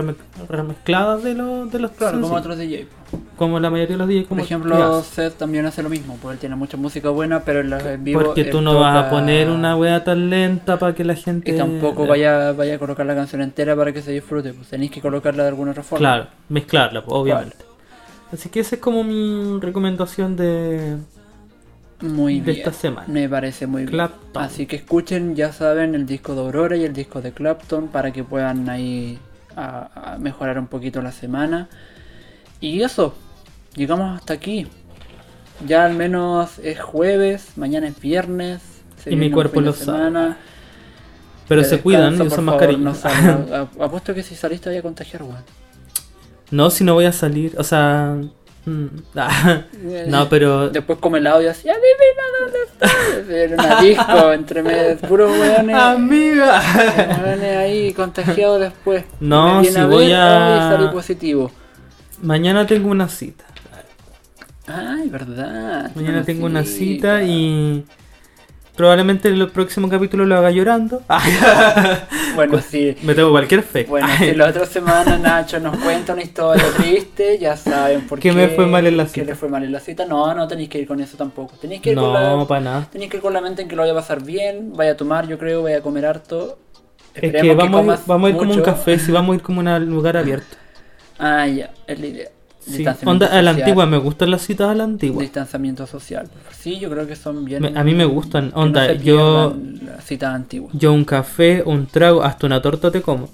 Speaker 2: remezcladas de, lo, de los
Speaker 1: Claro, como otros DJ.
Speaker 2: Como la mayoría de los DJs.
Speaker 1: Por ejemplo, Seth también hace lo mismo, porque él tiene mucha música buena, pero en, los en vivo.
Speaker 2: Porque tú no vas a poner una wea tan lenta para que la gente.
Speaker 1: Y tampoco vaya, vaya a colocar la canción entera para que se disfrute, pues tenéis que colocarla de alguna otra forma.
Speaker 2: Claro, mezclarla, pues, obviamente. Así que esa es como mi recomendación de,
Speaker 1: muy
Speaker 2: de
Speaker 1: bien.
Speaker 2: esta semana.
Speaker 1: Me parece muy bien. Así que escuchen, ya saben, el disco de Aurora y el disco de Clapton para que puedan ahí a, mejorar un poquito la semana. Y eso, llegamos hasta aquí. Ya al menos es jueves, mañana es viernes. se
Speaker 2: Y mi cuerpo lo sabe. Pero se cuidan y usan mascarilla.
Speaker 1: no Apuesto que si saliste voy a contagiar, weón.
Speaker 2: No, si no voy a salir, o sea... mm, ah, no, pero...
Speaker 1: Después come helado y así, adivina dónde está. Era una disco entre medio, puros weones.
Speaker 2: Amiga.
Speaker 1: weones ahí contagiados después.
Speaker 2: No, si voy
Speaker 1: ver,
Speaker 2: a-
Speaker 1: salí positivo.
Speaker 2: Mañana tengo una cita.
Speaker 1: Ay, verdad.
Speaker 2: Mañana tengo una cita y... Probablemente el próximo capítulo lo haga llorando.
Speaker 1: Bueno, sí.
Speaker 2: Me tengo cualquier fe.
Speaker 1: Bueno, si la otra semana Nacho nos cuenta una historia triste, ya saben por qué.
Speaker 2: Que me fue mal en la
Speaker 1: que
Speaker 2: cita.
Speaker 1: le fue mal en la cita. No, no tenéis que ir con eso tampoco. Tenéis que ir con
Speaker 2: No,
Speaker 1: la.
Speaker 2: para nada.
Speaker 1: Tenéis que ir con la mente en que lo vaya a pasar bien, vaya a tomar, yo creo, vaya a comer harto.
Speaker 2: Es que
Speaker 1: Esperemos
Speaker 2: vamos, a ir, vamos a ir como un café, si vamos a ir como a un lugar abierto.
Speaker 1: Ah, ya, es la idea.
Speaker 2: Sí. A la
Speaker 1: social.
Speaker 2: antigua, me gustan las citas a la antigua.
Speaker 1: Distanciamiento social. Sí, yo creo que son bien.
Speaker 2: Me- a mí me gustan. Onda,
Speaker 1: no
Speaker 2: yo,
Speaker 1: citas antiguas.
Speaker 2: yo un café, un trago, hasta una torta te como.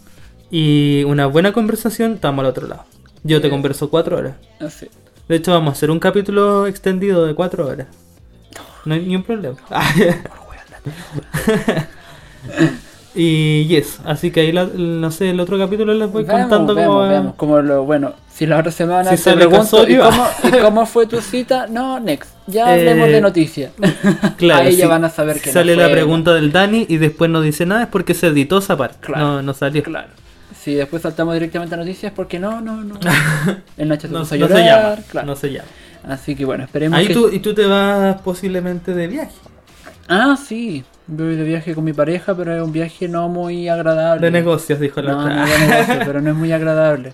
Speaker 2: Y una buena conversación, estamos al otro lado. Yo te converso cuatro horas.
Speaker 1: Así.
Speaker 2: De hecho, vamos a hacer un capítulo extendido de cuatro horas. No hay ni un problema. y yes, así que ahí, la- no sé, el otro capítulo les voy contando
Speaker 1: veamos,
Speaker 2: cómo va.
Speaker 1: veamos, como lo, bueno, si la otra semana
Speaker 2: Si
Speaker 1: te pregunto, ¿y cómo, ¿y cómo fue tu cita? No, next. Ya hablemos
Speaker 2: Eh,
Speaker 1: de noticias.
Speaker 2: Claro,
Speaker 1: Ahí ya van a saber que no
Speaker 2: Sale la
Speaker 1: fue-
Speaker 2: pregunta del Dani y después no dice nada, es porque se editó esa parte.
Speaker 1: Claro.
Speaker 2: No, no salió.
Speaker 1: Claro. Si después saltamos directamente a noticias, porque no, no, no. El Nacho se
Speaker 2: No,
Speaker 1: puso a
Speaker 2: no se
Speaker 1: llorar,
Speaker 2: llama.
Speaker 1: claro.
Speaker 2: No se llama.
Speaker 1: Así que bueno, esperemos
Speaker 2: Ahí
Speaker 1: que...
Speaker 2: tú, y tú te vas posiblemente de viaje.
Speaker 1: Ah, sí. Voy de viaje con mi pareja, pero es un viaje no muy agradable.
Speaker 2: De negocios, dijo la
Speaker 1: No,
Speaker 2: otra.
Speaker 1: no de negocio, pero no es muy agradable.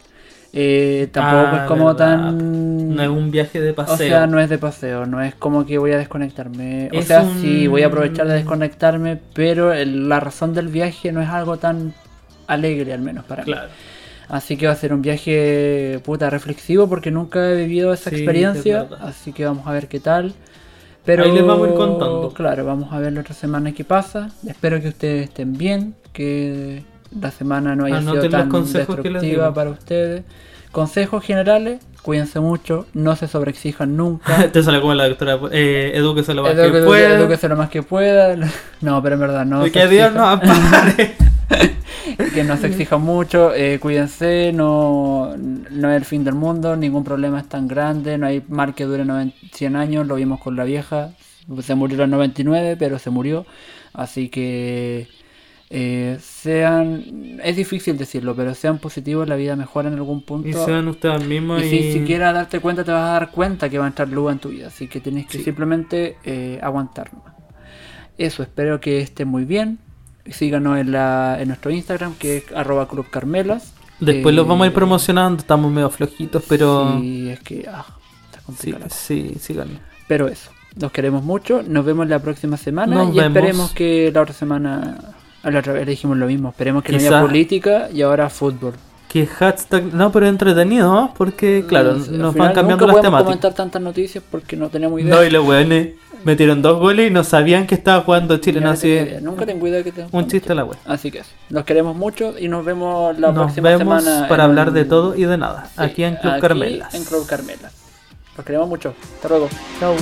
Speaker 1: Eh, tampoco
Speaker 2: Ah,
Speaker 1: es como
Speaker 2: verdad.
Speaker 1: tan...
Speaker 2: No es un viaje de paseo.
Speaker 1: O sea, no es de paseo, no es como que voy a desconectarme. O sea,
Speaker 2: un-
Speaker 1: sí, voy a aprovechar de desconectarme, pero el- la razón del viaje no es algo tan alegre, al menos para mí.
Speaker 2: Claro.
Speaker 1: Así que va a ser un viaje puta reflexivo porque nunca he vivido esa
Speaker 2: Sí,
Speaker 1: experiencia.
Speaker 2: es.
Speaker 1: Así que vamos a ver qué tal. Pero
Speaker 2: Ahí les vamos a ir contando.
Speaker 1: Claro, vamos a ver la otra semana qué pasa. Espero que ustedes estén bien, que la semana no haya
Speaker 2: Anoten
Speaker 1: sido
Speaker 2: los
Speaker 1: tan destructiva para ustedes. Consejos generales, cuídense mucho, no se sobreexijan nunca.
Speaker 2: Te sale como la doctora. Eh, edúquese lo más
Speaker 1: Edu-
Speaker 2: que pueda.
Speaker 1: edúquese lo más que pueda. No, pero en verdad no.
Speaker 2: Y que Dios nos ampare.
Speaker 1: que no se exijan mucho, eh, cuídense, no, no es el fin del mundo, ningún problema es tan grande, no hay mal que dure 90 100 años, lo vimos con la vieja, se murió los 99, pero se murió, así que eh, sean, es difícil decirlo, pero sean positivos, la vida mejora en algún punto.
Speaker 2: y sean ustedes mismos.
Speaker 1: Y
Speaker 2: Y,
Speaker 1: si siquiera darte cuenta, te vas a dar cuenta que va a entrar luz en tu vida. Así que tienes que
Speaker 2: Sí.
Speaker 1: simplemente eh, aguantar. nomás. Eso, espero que estén muy bien. Síganos en, la, en nuestro Instagram, que es arroba Club Carmelas.
Speaker 2: Después los vamos a ir
Speaker 1: Eh,
Speaker 2: promocionando. Estamos medio flojitos, pero.
Speaker 1: Sí, es que ah, está
Speaker 2: Sí,
Speaker 1: complicado.
Speaker 2: sí, síganlo.
Speaker 1: Pero eso, los queremos mucho. Nos vemos la próxima semana.
Speaker 2: Nos
Speaker 1: y
Speaker 2: vemos.
Speaker 1: esperemos que la otra semana. A la otra vez le dijimos lo mismo. Esperemos que no
Speaker 2: Quizá-
Speaker 1: haya política y ahora fútbol.
Speaker 2: Que hashtag. No, pero entretenido, ¿no? Porque, claro,
Speaker 1: No
Speaker 2: nos van cambiando
Speaker 1: nunca
Speaker 2: las
Speaker 1: podemos
Speaker 2: temáticas.
Speaker 1: comentar tantas noticias porque no tenemos idea.
Speaker 2: No, y los weones metieron dos goles y no sabían que estaba jugando Chile. No,
Speaker 1: no
Speaker 2: así
Speaker 1: Nunca tengo idea que te
Speaker 2: un chiste a la wea.
Speaker 1: Así que eso. Los queremos mucho y nos vemos la
Speaker 2: Nos
Speaker 1: próxima
Speaker 2: vemos
Speaker 1: semana.
Speaker 2: para
Speaker 1: en-
Speaker 2: hablar de todo y de nada.
Speaker 1: Sí,
Speaker 2: aquí en Club
Speaker 1: aquí
Speaker 2: Carmelas.
Speaker 1: En Club Carmelas. Los queremos mucho. Hasta luego. Chao.